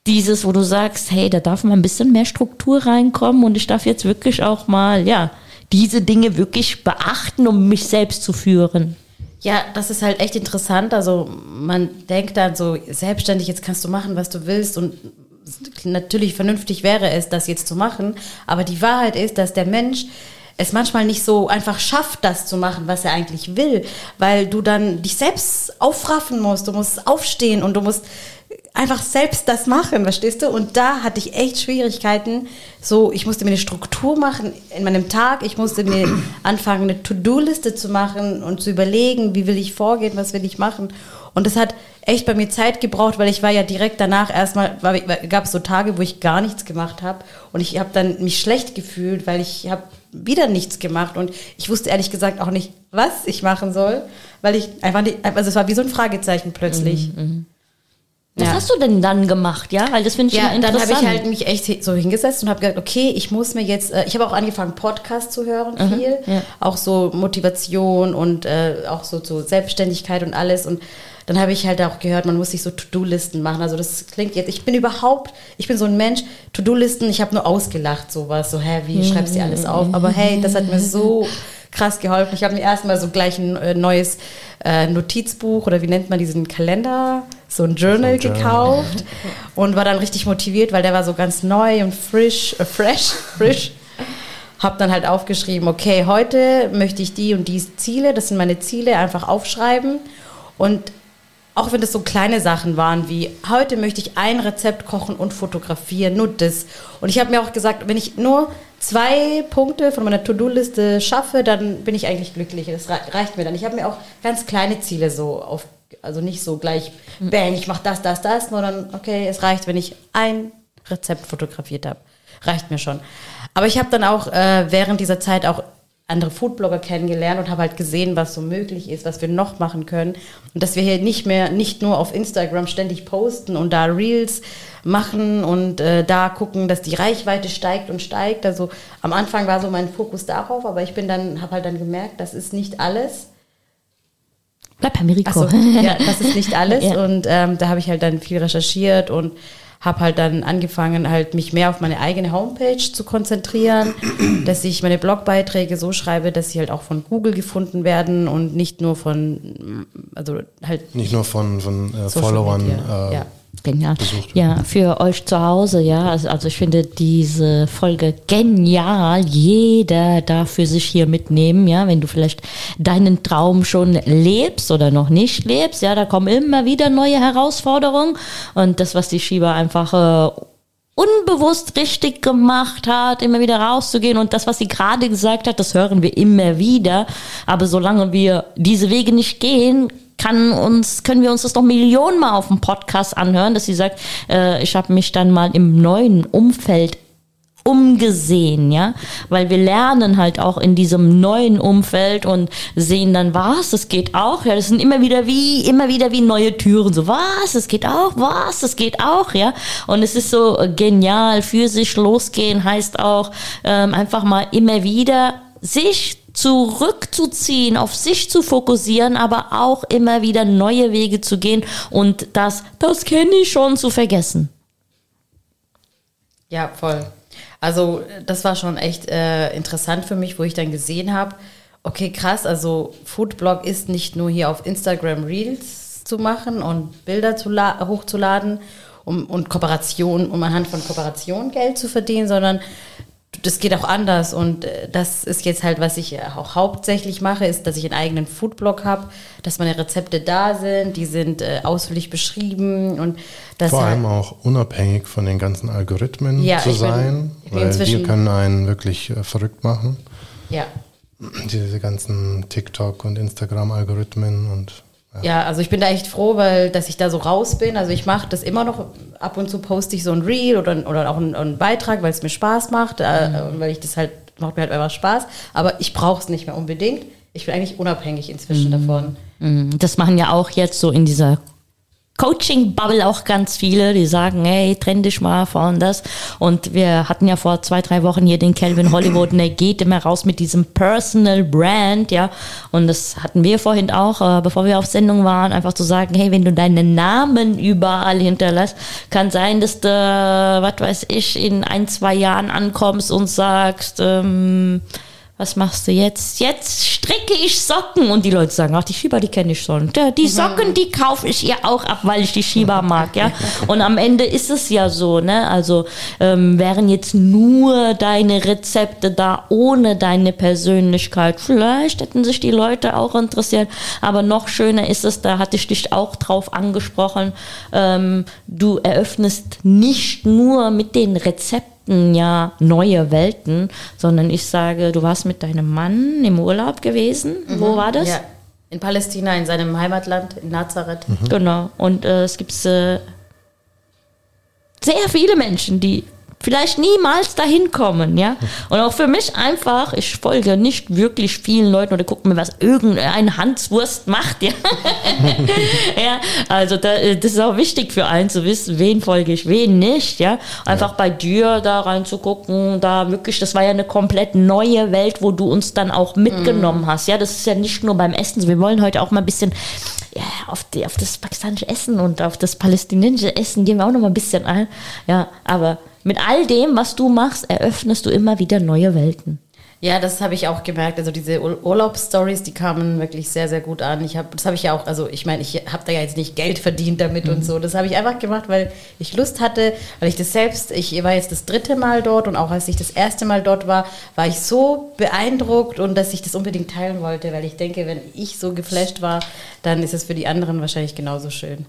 dieses, wo du sagst, hey, da darf mal ein bisschen mehr Struktur reinkommen und ich darf jetzt wirklich auch mal, ja, diese Dinge wirklich beachten, um mich selbst zu führen. Ja, das ist halt echt interessant. Also man denkt dann so, selbstständig, jetzt kannst du machen, was du willst und natürlich vernünftig wäre es, das jetzt zu machen. Aber die Wahrheit ist, dass der Mensch es manchmal nicht so einfach schafft, das zu machen, was er eigentlich will, weil du dann dich selbst aufraffen musst, du musst aufstehen und du musst einfach selbst das machen, verstehst du? Und da hatte ich echt Schwierigkeiten. So, ich musste mir eine Struktur machen in meinem Tag. Ich musste mir anfangen, eine To-Do-Liste zu machen und zu überlegen, wie will ich vorgehen, was will ich machen. Und das hat echt bei mir Zeit gebraucht, weil ich war ja direkt danach erstmal, gab es so Tage, wo ich gar nichts gemacht habe. Und ich habe dann mich schlecht gefühlt, weil ich habe wieder nichts gemacht. Und ich wusste ehrlich gesagt auch nicht, was ich machen soll, weil ich einfach nicht, also es war wie so ein Fragezeichen plötzlich. Was Ja. hast du denn dann gemacht, ja? Weil das finde ich Ja, immer dann interessant. habe ich halt mich echt so hingesetzt und habe gedacht, okay, ich muss mir jetzt, äh, ich habe auch angefangen, Podcasts zu hören, viel. ja. Auch so Motivation und äh, auch so zu Selbstständigkeit und alles. Und dann habe ich halt auch gehört, man muss sich so To-Do-Listen machen. Also das klingt jetzt, ich bin überhaupt, ich bin so ein Mensch, To-Do-Listen, ich habe nur ausgelacht, sowas, so, hä, wie schreibst du dir alles auf? Aber hey, das hat mir so krass geholfen. Ich habe mir erstmal so gleich ein äh, neues äh, Notizbuch oder wie nennt man diesen Kalender, so ein Journal So ein Journal. gekauft und war dann richtig motiviert, weil der war so ganz neu und frisch, äh, fresh, frisch. Hab dann halt aufgeschrieben, okay, heute möchte ich die und die Ziele, das sind meine Ziele, einfach aufschreiben und auch wenn das so kleine Sachen waren wie, heute möchte ich ein Rezept kochen und fotografieren, nur das. Und ich habe mir auch gesagt, wenn ich nur zwei Punkte von meiner To-Do-Liste schaffe, dann bin ich eigentlich glücklich. Das rei- reicht mir dann. Ich habe mir auch ganz kleine Ziele so auf, also nicht so gleich, bang, ich mache das, das, das, sondern okay, es reicht, wenn ich ein Rezept fotografiert habe. Reicht mir schon. Aber ich habe dann auch äh, während dieser Zeit auch andere Foodblogger kennengelernt und habe halt gesehen, was so möglich ist, was wir noch machen können. Und dass wir hier nicht mehr, nicht nur auf Instagram ständig posten und da Reels machen und äh, da gucken, dass die Reichweite steigt und steigt. Also am Anfang war so mein Fokus darauf, aber ich bin dann, habe halt dann gemerkt, das ist nicht alles. Bleib bei Miriko. Achso, ja, das ist nicht alles. Ja. Und ähm, da habe ich halt dann viel recherchiert und habe halt dann angefangen, halt mich mehr auf meine eigene Homepage zu konzentrieren, dass ich meine Blogbeiträge so schreibe, dass sie halt auch von Google gefunden werden und nicht nur von, also halt Nicht nur von, von äh, Followern Media, äh, ja. Genial. besucht. Ja, für euch zu Hause, ja. Also, also ich finde diese Folge genial. Jeder darf für sich hier mitnehmen, ja. Wenn du vielleicht deinen Traum schon lebst oder noch nicht lebst, ja, da kommen immer wieder neue Herausforderungen. Und das, was die Schieber einfach äh, unbewusst richtig gemacht hat, immer wieder rauszugehen. Und das, was sie gerade gesagt hat, das hören wir immer wieder. Aber solange wir diese Wege nicht gehen, kann uns, können wir uns das noch Millionenmal auf dem Podcast anhören, dass sie sagt, äh, ich habe mich dann mal im neuen Umfeld umgesehen, ja, weil wir lernen halt auch in diesem neuen Umfeld und sehen dann, was, das geht auch, ja, das sind immer wieder wie, immer wieder wie neue Türen, so, was, das geht auch, was, das geht auch, ja, und es ist so genial, für sich losgehen heißt auch ähm, einfach mal immer wieder sich zurückzuziehen, auf sich zu fokussieren, aber auch immer wieder neue Wege zu gehen und das, das kenne ich schon, zu vergessen. Ja, voll. Also das war schon echt äh, interessant für mich, wo ich dann gesehen habe, okay, krass, also Foodblog ist nicht nur hier auf Instagram Reels zu machen und Bilder zu hochzuladen um, und Kooperation, um anhand von Kooperation Geld zu verdienen, sondern das geht auch anders und äh, das ist jetzt halt, was ich auch hauptsächlich mache, ist, dass ich einen eigenen Foodblog habe, dass meine Rezepte da sind, die sind äh, ausführlich beschrieben und das Vor allem auch unabhängig von den ganzen Algorithmen Ja, zu sein, bin weil die können einen wirklich äh, verrückt machen. ja. Diese ganzen TikTok- und Instagram-Algorithmen und Ja, also ich bin da echt froh, weil dass ich da so raus bin. Also ich mache das immer noch, ab und zu poste ich so ein Reel oder, oder auch einen, einen Beitrag, weil es mir Spaß macht äh, und weil ich das halt, macht mir halt einfach Spaß. Aber ich brauche es nicht mehr unbedingt. Ich bin eigentlich unabhängig inzwischen davon. Mm, Das machen ja auch jetzt so in dieser Coaching-Bubble auch ganz viele, die sagen, hey, trenn dich mal von das. Und wir hatten ja vor zwei, drei Wochen hier den Calvin Hollywood und der geht immer raus mit diesem Personal Brand, ja. Und das hatten wir vorhin auch, äh, bevor wir auf Sendung waren, einfach zu sagen, hey, wenn du deinen Namen überall hinterlässt, kann sein, dass du, was weiß ich, in ein, zwei Jahren ankommst und sagst, ähm, was machst du jetzt? Jetzt stricke ich Socken. Und die Leute sagen, ach, die Schieber, die kenne ich schon. Ja, Die Socken, die kaufe ich ihr auch ab, weil ich die Schieber mag, ja. Und am Ende ist es ja so, ne? Also ähm, wären jetzt nur deine Rezepte da ohne deine Persönlichkeit, vielleicht hätten sich die Leute auch interessiert. Aber noch schöner ist es, da hatte ich dich auch drauf angesprochen, ähm, du eröffnest nicht nur mit den Rezepten ja neue Welten, sondern ich sage, du warst mit deinem Mann im Urlaub gewesen. Wo war das? Ja, in Palästina, in seinem Heimatland, in Nazareth. Genau. Und äh, es gibt äh, sehr viele Menschen, die vielleicht niemals dahin kommen, ja. Und auch für mich einfach, ich folge nicht wirklich vielen Leuten oder gucke mir, was irgendein Hanswurst macht, ja. ja, also da, das ist auch wichtig für einen zu wissen, wen folge ich, wen nicht, ja. Einfach bei dir da reinzugucken, da wirklich, das war ja eine komplett neue Welt, wo du uns dann auch mitgenommen hast, ja. Das ist ja nicht nur beim Essen, wir wollen heute auch mal ein bisschen ja, auf, die, auf das pakistanische Essen und auf das palästinensische Essen gehen wir auch noch mal ein bisschen ein. Ja, aber mit all dem, was du machst, eröffnest du immer wieder neue Welten. Ja, das habe ich auch gemerkt. Also diese Ur Urlaubsstories, die kamen wirklich sehr, sehr gut an. Ich hab, das habe ich ja auch, also ich meine, ich habe da ja jetzt nicht Geld verdient damit und so. Das habe ich einfach gemacht, weil ich Lust hatte, weil ich das selbst, ich war jetzt das dritte Mal dort und auch als ich das erste Mal dort war, war ich so beeindruckt und dass ich das unbedingt teilen wollte, weil ich denke, wenn ich so geflasht war, dann ist es für die anderen wahrscheinlich genauso schön.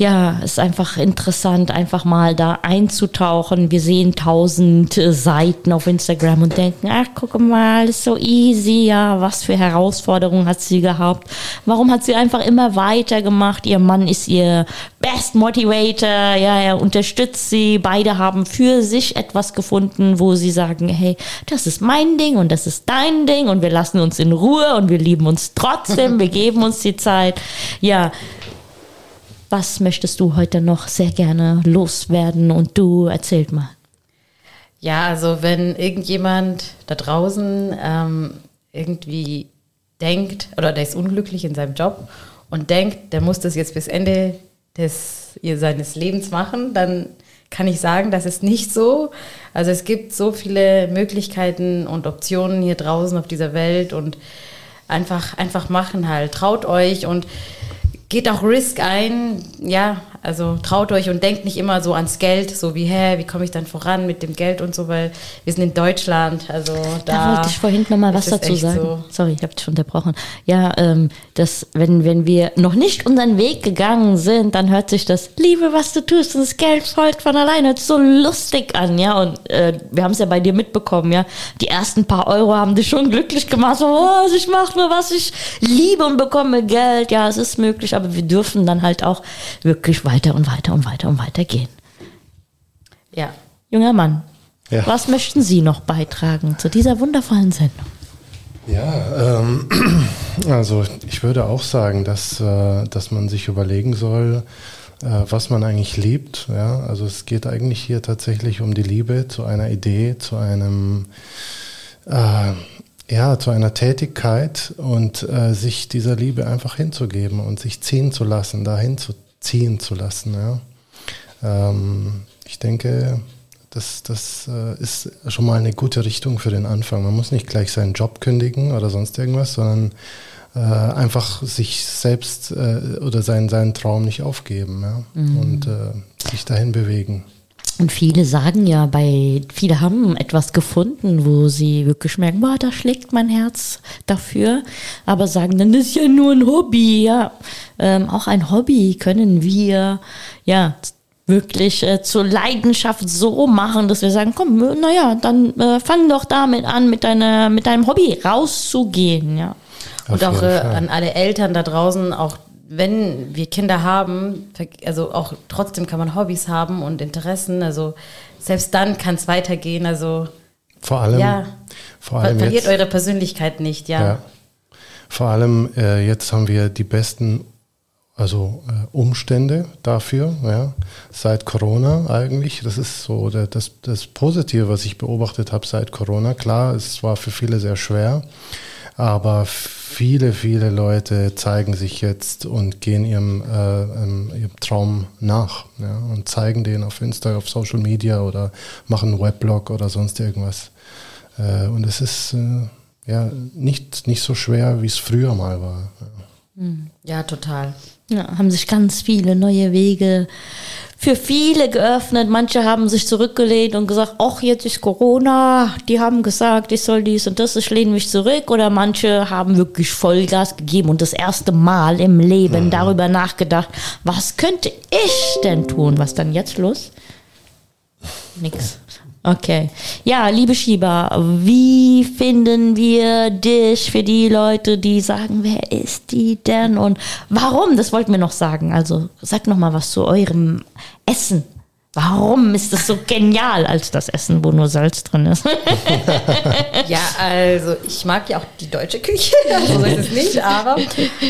Ja, ist einfach interessant, einfach mal da einzutauchen. Wir sehen tausend äh, Seiten auf Instagram und denken, ach, guck mal, ist so easy, ja, was für Herausforderungen hat sie gehabt? Warum hat sie einfach immer weitergemacht? Ihr Mann ist ihr Best Motivator, ja, er unterstützt sie. Beide haben für sich etwas gefunden, wo sie sagen, hey, das ist mein Ding und das ist dein Ding und wir lassen uns in Ruhe und wir lieben uns trotzdem, wir geben uns die Zeit. Ja, was möchtest du heute noch sehr gerne loswerden und du erzählt mal. Ja, also wenn irgendjemand da draußen ähm, irgendwie denkt oder der ist unglücklich in seinem Job und denkt, der muss das jetzt bis Ende des, seines Lebens machen, dann kann ich sagen, das ist nicht so. Also es gibt so viele Möglichkeiten und Optionen hier draußen auf dieser Welt und einfach, einfach machen halt. Traut euch und geht auch Risk ein. Ja, also traut euch und denkt nicht immer so ans Geld, so wie, hä, wie komme ich dann voran mit dem Geld und so, weil wir sind in Deutschland, also da. Da wollte ich vorhin noch mal was dazu sagen. so. Sorry, ich habe dich unterbrochen. Ja, ähm, dass wenn, wenn wir noch nicht unseren Weg gegangen sind, dann hört sich das Liebe, was du tust, und das Geld folgt von alleine. Hört so lustig an, ja. Und äh, wir haben es ja bei dir mitbekommen, ja. Die ersten paar Euro haben dich schon glücklich gemacht. So, oh, ich mache nur, was ich liebe und bekomme Geld. Ja, es ist möglich, aber wir dürfen dann halt auch wirklich weiter und weiter und weiter und weiter gehen. Ja. Junger Mann, Ja. was möchten Sie noch beitragen zu dieser wundervollen Sendung? Ja, ähm, also ich würde auch sagen, dass, äh, dass man sich überlegen soll, äh, was man eigentlich liebt. Ja? Also es geht eigentlich hier tatsächlich um die Liebe zu einer Idee, zu einem äh, ja, zu einer Tätigkeit und äh, sich dieser Liebe einfach hinzugeben und sich ziehen zu lassen, dahin zu ziehen zu lassen. Ja? Ähm, ich denke, das, das äh, ist schon mal eine gute Richtung für den Anfang. Man muss nicht gleich seinen Job kündigen oder sonst irgendwas, sondern äh, einfach sich selbst äh, oder seinen, seinen Traum nicht aufgeben ja? und äh, sich dahin bewegen. Und viele sagen ja, bei viele haben etwas gefunden, wo sie wirklich merken, boah, da schlägt mein Herz dafür, aber sagen dann, ist ja nur ein Hobby, ja. Ähm, auch ein Hobby können wir ja wirklich äh, zur Leidenschaft so machen, dass wir sagen, komm, naja, dann äh, fang doch damit an, mit deiner, mit deinem Hobby rauszugehen, ja. Und auch äh, an alle Eltern da draußen, auch wenn wir Kinder haben, also auch trotzdem kann man Hobbys haben und Interessen, also selbst dann kann es weitergehen, also Vor allem, ja, vor allem verliert jetzt, eure Persönlichkeit nicht, ja. Ja. Vor allem äh, jetzt haben wir die besten also äh, Umstände dafür, ja, seit Corona eigentlich. Das ist so der, das, das Positive, was ich beobachtet habe seit Corona. Klar, es war für viele sehr schwer, aber viele, viele Leute zeigen sich jetzt und gehen ihrem, äh, ähm, ihrem Traum nach ja, und zeigen den auf Insta, auf Social Media oder machen einen Weblog oder sonst irgendwas. Äh, und es ist äh, ja nicht, nicht so schwer, wie es früher mal war. Ja. Ja, total. Ja, haben sich ganz viele neue Wege für viele geöffnet. Manche haben sich zurückgelehnt und gesagt, ach, jetzt ist Corona. Die haben gesagt, ich soll dies und das, ich lehne mich zurück. Oder manche haben wirklich Vollgas gegeben und das erste Mal im Leben darüber nachgedacht, was könnte ich denn tun? Was dann jetzt los? Nix. Okay. Ja, liebe Schieber, wie finden wir dich für die Leute, die sagen, wer ist die denn und warum? Das wollten wir noch sagen. Also sag noch mal was zu eurem Essen. Warum ist das so genial als das Essen, wo nur Salz drin ist? Ja, also ich mag ja auch die deutsche Küche, so ist es nicht, aber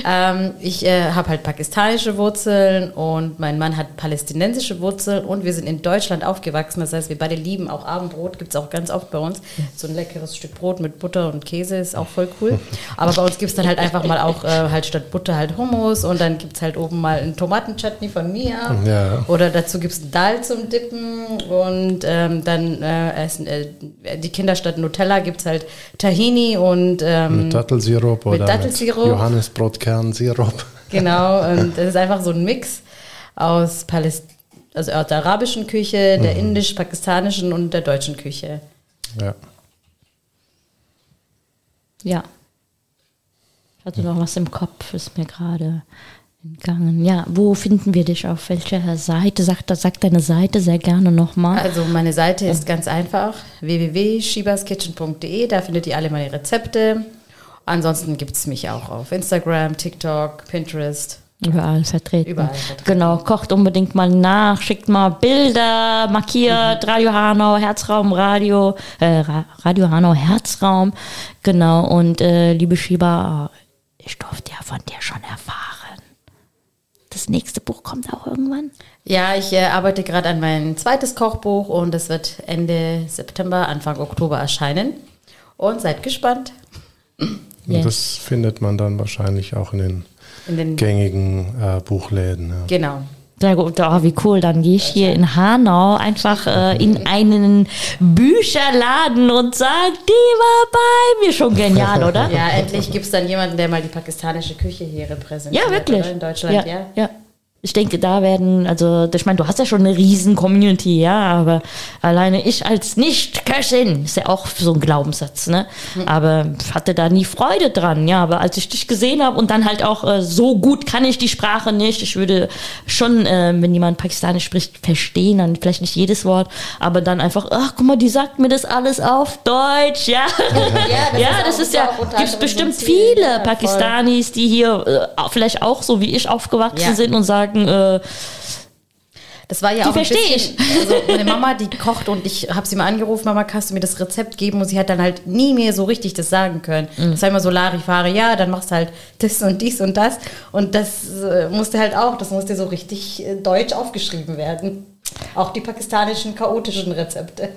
ähm, ich äh, habe halt pakistanische Wurzeln und mein Mann hat palästinensische Wurzeln und wir sind in Deutschland aufgewachsen. Das heißt, wir beide lieben auch Abendbrot, gibt es auch ganz oft bei uns. So ein leckeres Stück Brot mit Butter und Käse ist auch voll cool. Aber bei uns gibt es dann halt einfach mal auch äh, halt statt Butter halt Hummus und dann gibt es halt oben mal einen Tomatenchutney von mir. Ja. Oder dazu gibt es Dal zum Dippen und ähm, dann äh, essen, äh, die Kinder statt Nutella gibt es halt Tahini und ähm, Mit Dattelsirup mit oder Dattelsirup. mit Johannisbrotkernsirup. genau, und das ist einfach so ein Mix aus, Paläst also aus der arabischen Küche, der indisch-pakistanischen und der deutschen Küche. Ja. ja. Ich hatte noch was im Kopf, ist mir gerade entgangen. Ja, wo finden wir dich? Auf welcher Seite? Sag, sag deine Seite sehr gerne nochmal. Also meine Seite ist ganz einfach, www.schibaskitchen.de, da findet ihr alle meine Rezepte. Ansonsten gibt es mich auch auf Instagram, TikTok, Pinterest. Überall vertreten. Überall vertreten. Genau, kocht unbedingt mal nach, schickt mal Bilder, markiert Radio Hanau, Herzraum, Radio, äh, Ra- Radio Hanau, Herzraum. Genau, und äh, liebe Schieber, ich durfte ja von dir schon erfahren. Das nächste Buch kommt auch irgendwann. Ja, ich äh, arbeite gerade an mein zweites Kochbuch und es wird Ende September, Anfang Oktober erscheinen. Und seid gespannt. Und Yes. das findet man dann wahrscheinlich auch in den In den gängigen äh, Buchläden. Ja. genau. Sehr gut, oh, wie cool. Dann gehe ich hier in Hanau einfach äh, in einen Bücherladen und sage, die war bei mir. Schon genial, oder? Ja, endlich gibt es dann jemanden, der mal die pakistanische Küche hier repräsentiert. Ja, wirklich. Oder? In Deutschland, ja, ja. ja. Ich denke, da werden, also ich meine, du hast ja schon eine riesen Community, ja, aber alleine ich als Nicht-Köchin, ist ja auch so ein Glaubenssatz, ne? Aber ich hatte da nie Freude dran, ja. Aber als ich dich gesehen habe und dann halt auch äh, so gut kann ich die Sprache nicht. Ich würde schon, äh, wenn jemand Pakistanisch spricht, verstehen, dann vielleicht nicht jedes Wort, aber dann einfach, ach guck mal, die sagt mir das alles auf Deutsch, ja. das Ja, ist das ist ja, gibt bestimmt viele ja. Pakistanis, die hier äh, vielleicht auch so wie ich aufgewachsen Ja. sind und sagen, äh, Das war ja Die auch ein versteh bisschen, also meine Mama, die kocht und ich habe sie mal angerufen, Mama, kannst du mir das Rezept geben? Und sie hat dann halt nie mehr so richtig das sagen können. Mhm. Das war immer so Larifari, ja, dann machst du halt das und dies und das. Und das äh, musste halt auch, das musste so richtig äh, deutsch aufgeschrieben werden. Auch die pakistanischen chaotischen Rezepte.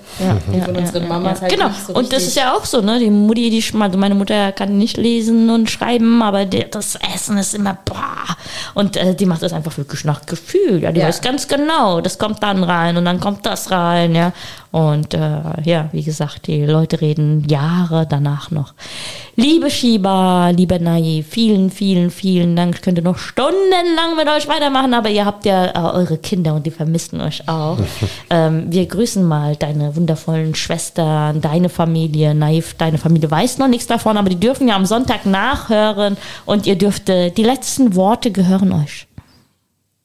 die von unseren Mamas halt genau. so und das ist ja auch so, ne? Die Mutti, die also meine Mutter kann nicht lesen und schreiben, aber der, das Essen ist immer boah. Und äh, die macht das einfach wirklich nach Gefühl. Ja, die Ja. weiß ganz genau, das kommt dann rein und dann kommt das rein, ja. Und äh, ja, wie gesagt, die Leute reden Jahre danach noch. Liebe Shiba, liebe Nai, vielen, vielen, vielen Dank. Ich könnte noch stundenlang mit euch weitermachen, aber ihr habt ja äh, eure Kinder und die vermissen euch auch. ähm, wir grüßen mal deine wundervollen Schwestern, deine Familie. Naif, deine Familie weiß noch nichts davon, aber die dürfen ja am Sonntag nachhören und ihr dürft, äh, die letzten Worte gehören euch.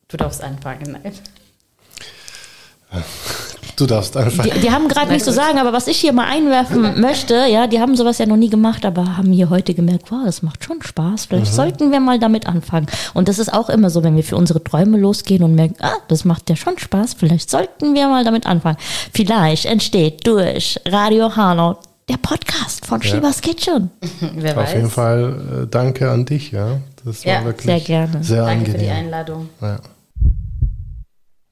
Du darfst anfangen. Nein. Du darfst einfach. Die, die haben gerade nichts zu sagen, aber was ich hier mal einwerfen möchte, ja, die haben sowas ja noch nie gemacht, aber haben hier heute gemerkt, wow, das macht schon Spaß. Vielleicht sollten wir mal damit anfangen. Und das ist auch immer so, wenn wir für unsere Träume losgehen und merken, ah, das macht ja schon Spaß, vielleicht sollten wir mal damit anfangen. Vielleicht entsteht durch Radio Hanau der Podcast von Shivas Kitchen. Wer Auf weiß. jeden Fall äh, danke an dich, ja. Das war Ja, wirklich sehr gerne. sehr Danke für die angenehm. Einladung. Ja.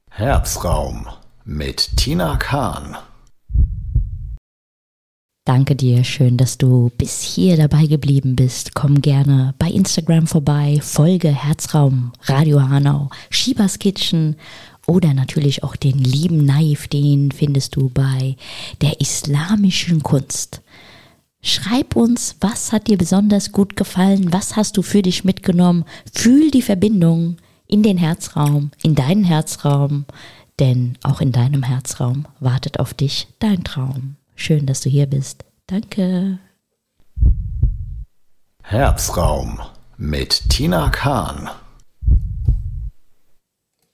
Herzraum mit Tina Kahn. Danke dir, schön, dass du bis hier dabei geblieben bist. Komm gerne bei Instagram vorbei, folge Herzraum, Radio Hanau, Shibas Kitchen oder natürlich auch den lieben Naif, den findest du bei der islamischen Kunst. Schreib uns, was hat dir besonders gut gefallen, was hast du für dich mitgenommen, fühl die Verbindung in den Herzraum, in deinen Herzraum, denn auch in deinem Herzraum wartet auf dich dein Traum. Schön, dass du hier bist. Danke. Herzraum mit Tina Kahn.